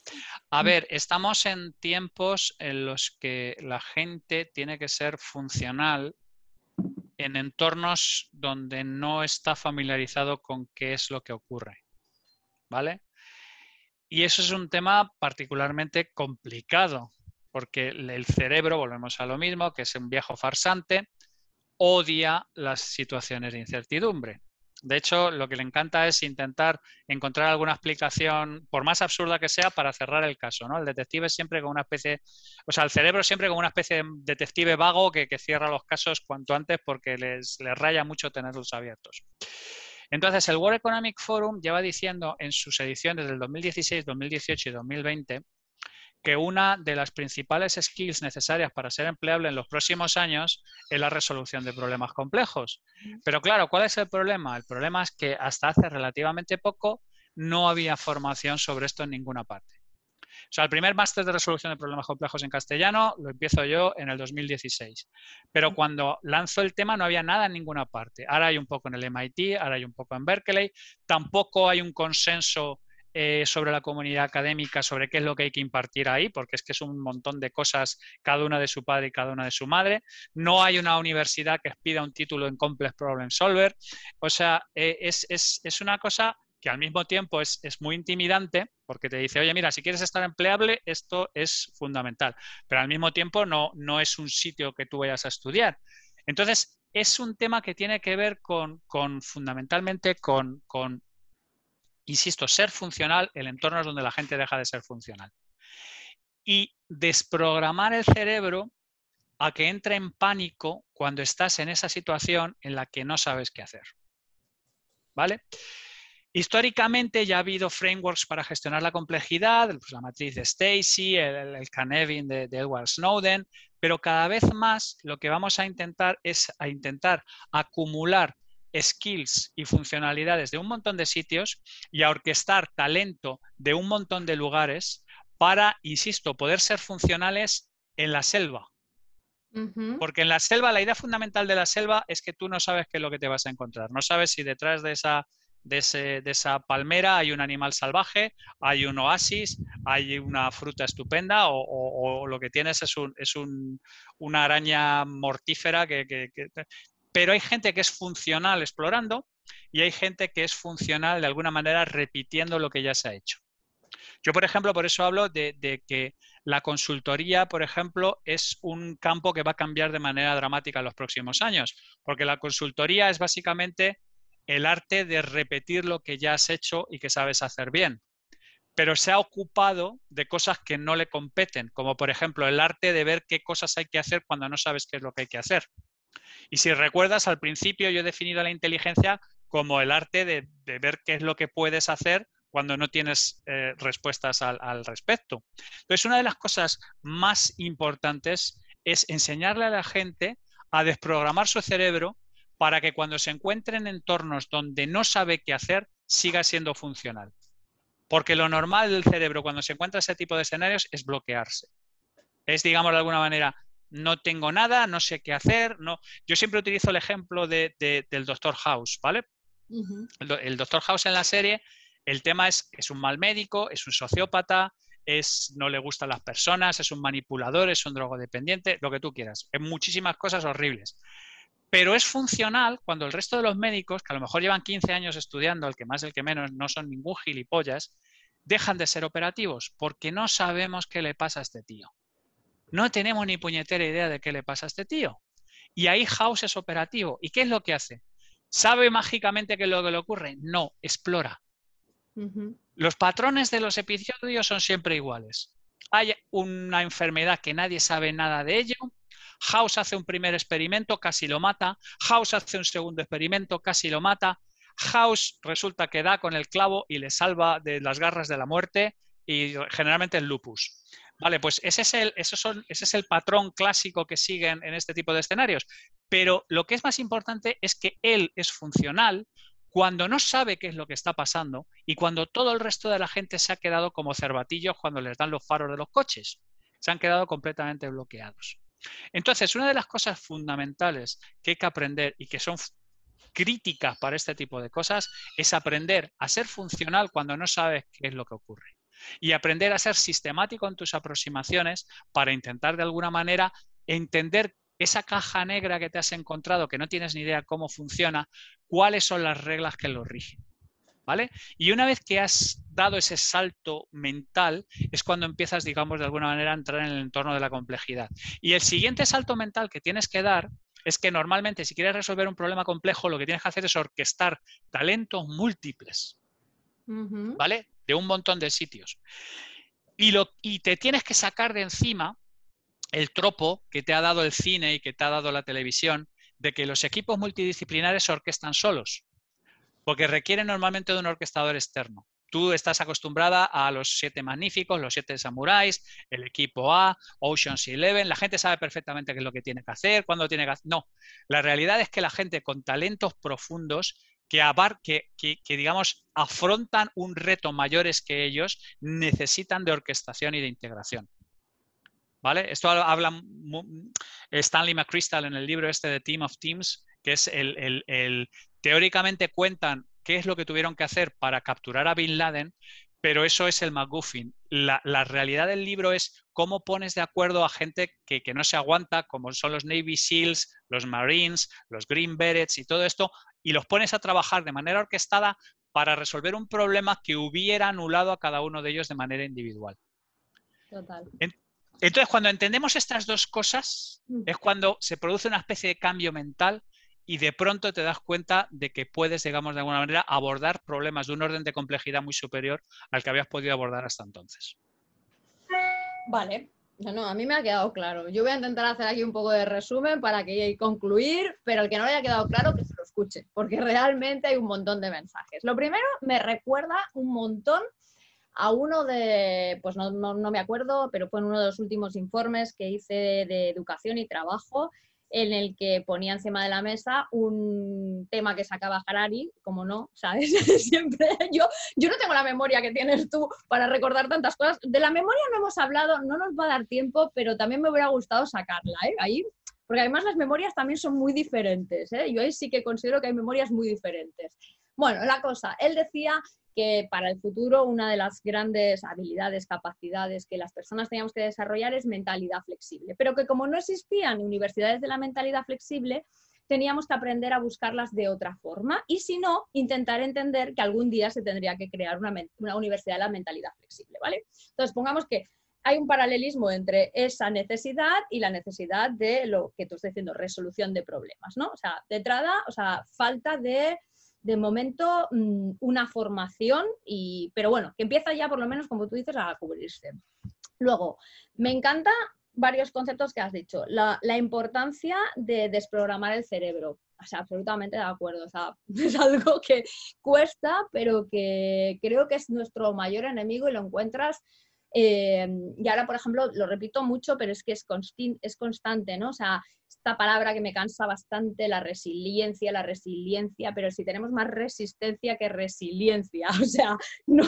A mm. ver, estamos en tiempos en los que la gente tiene que ser funcional en entornos donde no está familiarizado con qué es lo que ocurre. ¿Vale? Y eso es un tema particularmente complicado, porque el cerebro, volvemos a lo mismo, que es un viejo farsante, odia las situaciones de incertidumbre. De hecho, lo que le encanta es intentar encontrar alguna explicación, por más absurda que sea, para cerrar el caso. ¿no? El detective siempre con una especie, o sea, el cerebro siempre como una especie de detective vago que, cierra los casos cuanto antes porque les, les raya mucho tenerlos abiertos. Entonces, el World Economic Forum lleva diciendo en sus ediciones del 2016, 2018 y 2020 que una de las principales skills necesarias para ser empleable en los próximos años es la resolución de problemas complejos. Pero claro, ¿cuál es el problema? El problema es que hasta hace relativamente poco no había formación sobre esto en ninguna parte. O sea, el primer máster de resolución de problemas complejos en castellano lo empiezo yo en el 2016. Pero cuando lanzo el tema no había nada en ninguna parte. Ahora hay un poco en el MIT, ahora hay un poco en Berkeley. Tampoco hay un consenso eh, sobre la comunidad académica, sobre qué es lo que hay que impartir ahí, porque es que es un montón de cosas, cada una de su padre y cada una de su madre. No hay una universidad que pida un título en Complex Problem Solver. O sea, eh, es, es, una cosa que al mismo tiempo es, es, muy intimidante porque te dice, oye, mira, si quieres estar empleable, esto es fundamental, pero al mismo tiempo no, no es un sitio que tú vayas a estudiar. Entonces, es un tema que tiene que ver con, con fundamentalmente con, con insisto, ser funcional en entornos donde la gente deja de ser funcional. Y desprogramar el cerebro a que entre en pánico cuando estás en esa situación en la que no sabes qué hacer. ¿Vale? Históricamente ya ha habido frameworks para gestionar la complejidad, pues la matriz de Stacy, el, el Canevin de, de, Edward Snowden, pero cada vez más lo que vamos a intentar es a intentar acumular skills y funcionalidades de un montón de sitios y a orquestar talento de un montón de lugares para, insisto, poder ser funcionales en la selva. Porque en la selva, la idea fundamental de la selva es que tú no sabes qué es lo que te vas a encontrar. No sabes si detrás de esa, de, esa palmera hay un animal salvaje, hay un oasis, hay una fruta estupenda o, lo que tienes es, un, es una araña mortífera que, pero hay gente que es funcional explorando y hay gente que es funcional de alguna manera repitiendo lo que ya se ha hecho. Yo, por ejemplo, por eso hablo de, que la consultoría, por ejemplo, es un campo que va a cambiar de manera dramática en los próximos años, porque la consultoría es básicamente el arte de repetir lo que ya has hecho y que sabes hacer bien. Pero se ha ocupado de cosas que no le competen, como por ejemplo el arte de ver qué cosas hay que hacer cuando no sabes qué es lo que hay que hacer. Y si recuerdas, al principio yo he definido la inteligencia como el arte de, ver qué es lo que puedes hacer cuando no tienes eh, respuestas al, respecto. Entonces, una de las cosas más importantes es enseñarle a la gente a desprogramar su cerebro para que cuando se encuentre en entornos donde no sabe qué hacer, siga siendo funcional. Porque lo normal del cerebro cuando se encuentra ese tipo de escenarios es bloquearse. Es, digamos, de alguna manera, no tengo nada, no sé qué hacer. No. Yo siempre utilizo el ejemplo del Doctor House, ¿vale? el, Doctor House en la serie, el tema es, es un mal médico, es un sociópata, es, no le gustan las personas, es un manipulador, es un drogodependiente, lo que tú quieras. Es muchísimas cosas horribles. Pero es funcional cuando el resto de los médicos, que a lo mejor llevan 15 años estudiando, el que más, el que menos, no son ningún gilipollas, dejan de ser operativos porque no sabemos qué le pasa a este tío. No tenemos ni puñetera idea de qué le pasa a este tío. Y ahí House es operativo. ¿Y qué es lo que hace? ¿Sabe mágicamente qué es lo que le ocurre? No, explora. Los patrones de los episodios son siempre iguales. Hay una enfermedad que nadie sabe nada de ello. House hace un primer experimento, casi lo mata. House hace un segundo experimento, casi lo mata. House resulta que da con el clavo y le salva de las garras de la muerte y generalmente el lupus. Vale, pues ese es el, son, ese es el patrón clásico que siguen en este tipo de escenarios. Pero lo que es más importante es que él es funcional cuando no sabe qué es lo que está pasando y cuando todo el resto de la gente se ha quedado como cervatillos cuando les dan los faros de los coches. Se han quedado completamente bloqueados. Entonces, una de las cosas fundamentales que hay que aprender y que son críticas para este tipo de cosas es aprender a ser funcional cuando no sabes qué es lo que ocurre y aprender a ser sistemático en tus aproximaciones para intentar de alguna manera entender esa caja negra que te has encontrado, que no tienes ni idea cómo funciona, cuáles son las reglas que lo rigen. ¿Vale? Y una vez que has dado ese salto mental, es cuando empiezas, digamos, de alguna manera a entrar en el entorno de la complejidad. Y el siguiente salto mental que tienes que dar es que normalmente si quieres resolver un problema complejo, lo que tienes que hacer es orquestar talentos múltiples. ¿Vale? de un montón de sitios. Y, lo, te tienes que sacar de encima el tropo que te ha dado el cine y que te ha dado la televisión de que los equipos multidisciplinares orquestan solos. porque requieren normalmente de un orquestador externo. Tú estás acostumbrada a los siete magníficos, los siete samuráis, el equipo A, Ocean's Eleven. La gente sabe perfectamente qué es lo que tiene que hacer, cuándo tiene que hacer. No, la realidad es que la gente con talentos profundos que, que, que, digamos, afrontan un reto mayores que ellos, necesitan de orquestación y de integración. ¿Vale? Esto habla Stanley McChrystal en el libro este de Team of Teams, que es el, el teóricamente cuentan qué es lo que tuvieron que hacer para capturar a Bin Laden, pero eso es el McGuffin. La, realidad del libro es cómo pones de acuerdo a gente que, no se aguanta, como son los Navy SEALs, los Marines, los Green Berets y todo esto, y los pones a trabajar de manera orquestada para resolver un problema que hubiera anulado a cada uno de ellos de manera individual. Total. Entonces, cuando entendemos estas dos cosas, es cuando se produce una especie de cambio mental y de pronto te das cuenta de que puedes, digamos, de alguna manera abordar problemas de un orden de complejidad muy superior al que habías podido abordar hasta entonces. Vale, no, a mí me ha quedado claro. Yo voy a intentar hacer aquí un poco de resumen para que concluir, pero el que no le haya quedado claro que se lo escuche, porque realmente hay un montón de mensajes. Lo primero, me recuerda un montón a uno de, pues no, no me acuerdo, pero fue en uno de los últimos informes que hice de educación y trabajo en el que ponía encima de la mesa un tema que sacaba Harari, como no, ¿sabes? Siempre yo, yo no tengo la memoria que tienes tú para recordar tantas cosas. De la memoria no hemos hablado, no nos va a dar tiempo, pero también me hubiera gustado sacarla, ¿eh? Ahí, porque además las memorias también son muy diferentes, ¿eh? Yo ahí sí que considero que hay memorias muy diferentes. Bueno, la cosa, él decía que para el futuro una de las grandes habilidades, capacidades que las personas teníamos que desarrollar es mentalidad flexible, pero que como no existían universidades de la mentalidad flexible, teníamos que aprender a buscarlas de otra forma y si no, intentar entender que algún día se tendría que crear una, una universidad de la mentalidad flexible, ¿vale? Entonces, pongamos que hay un paralelismo entre esa necesidad y la necesidad de lo que tú estás diciendo, resolución de problemas, ¿no? O sea, de entrada, o sea, falta de de momento mm, una formación, y, pero bueno, que empieza ya por lo menos, como tú dices, a cubrirse. Luego, me encanta varios conceptos que has dicho. La, importancia de desprogramar el cerebro. O sea, absolutamente de acuerdo. O sea, es algo que cuesta, pero que creo que es nuestro mayor enemigo y lo encuentras eh, y ahora, por ejemplo, lo repito mucho, pero es que es, es constante, ¿no? O sea, esta palabra que me cansa bastante, la resiliencia, la resiliencia, pero si tenemos más resistencia que resiliencia, o sea, no,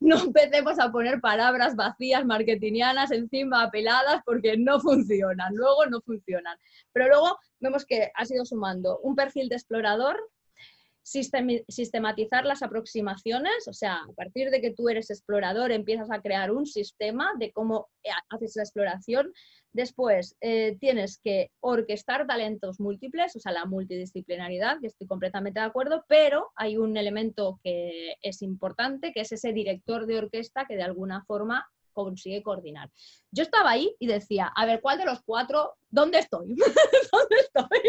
no empecemos a poner palabras vacías, marketingianas, encima apeladas, porque no funcionan, luego no funcionan. Pero luego vemos que ha sido sumando un perfil de explorador, sistematizar las aproximaciones, o sea, a partir de que tú eres explorador empiezas a crear un sistema de cómo eh, haces la exploración. Después eh, tienes que orquestar talentos múltiples, o sea, la multidisciplinaridad, que estoy completamente de acuerdo, pero hay un elemento que es importante, que es ese director de orquesta que de alguna forma consigue coordinar. Yo estaba ahí y decía, a ver, ¿cuál de los cuatro? ¿Dónde estoy? ¿Dónde estoy?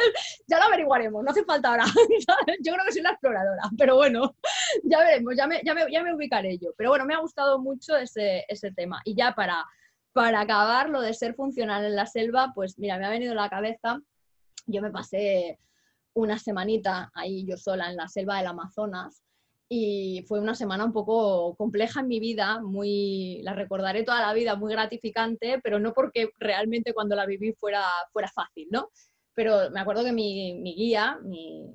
Ya lo averiguaremos, no hace falta ahora. Yo creo que soy una exploradora, pero bueno, ya veremos, ya me, ya me, ubicaré yo. Pero bueno, me ha gustado mucho ese, ese tema. Y ya para, para acabar lo de ser funcional en la selva, pues mira, me ha venido a la cabeza, yo me pasé una semanita ahí yo sola en la selva del Amazonas y fue una semana un poco compleja en mi vida, muy, la recordaré toda la vida, muy gratificante, pero no porque realmente cuando la viví fuera, fuera fácil, ¿no? Pero me acuerdo que mi, mi guía, mi,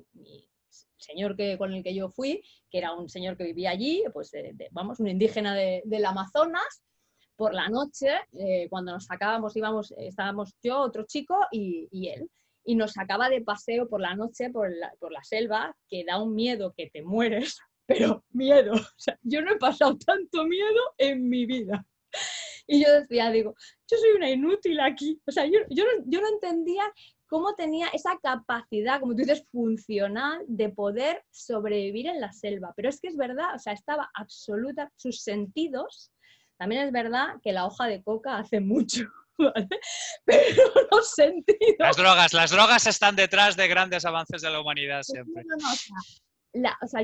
señor que, con el que yo fui, que era un señor que vivía allí, pues vamos, un indígena de, del Amazonas, por la noche, eh, cuando nos sacábamos, íbamos, estábamos yo, otro chico y, él y nos sacaba de paseo por la noche por la, por la, selva, que da un miedo que te mueres, pero miedo. Yo no he pasado tanto miedo en mi vida. Y yo decía, digo, yo soy una inútil aquí. O sea, yo, yo, no, yo no entendía cómo tenía esa capacidad, como tú dices, funcional de poder sobrevivir en la selva. Pero es que es verdad, o sea, estaba absoluta, sus sentidos, también es verdad que la hoja de coca hace mucho. ¿Vale? Pero los sentidos. Las drogas, las drogas están detrás de grandes avances de la humanidad siempre o sea,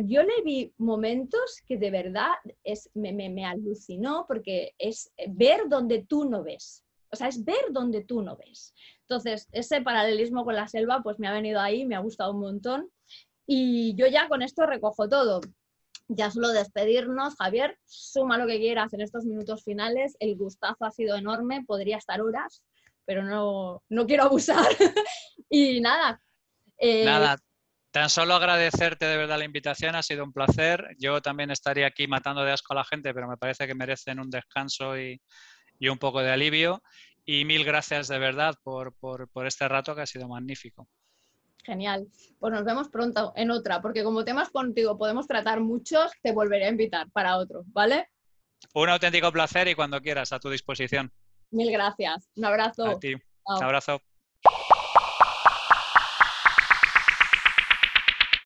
yo le vi momentos que de verdad es, me, me, alucinó porque es ver donde tú no ves. O sea, es ver donde tú no ves. Entonces, ese paralelismo con la selva, pues me ha venido ahí, me ha gustado un montón. Y yo ya con esto recojo todo. Ya solo despedirnos, Javier, suma lo que quieras en estos minutos finales. El gustazo ha sido enorme, podría estar horas, pero no, no quiero abusar. y nada. Eh, nada, tan solo agradecerte de verdad la invitación, ha sido un placer. Yo también estaría aquí matando de asco a la gente, pero me parece que merecen un descanso y, y un poco de alivio. Y mil gracias de verdad por, por, por este rato que ha sido magnífico. Genial. Pues nos vemos pronto en otra, porque como temas contigo podemos tratar muchos, te volveré a invitar para otro, ¿vale? Un auténtico placer y cuando quieras, a tu disposición. Mil gracias. Un abrazo. A ti. Un abrazo.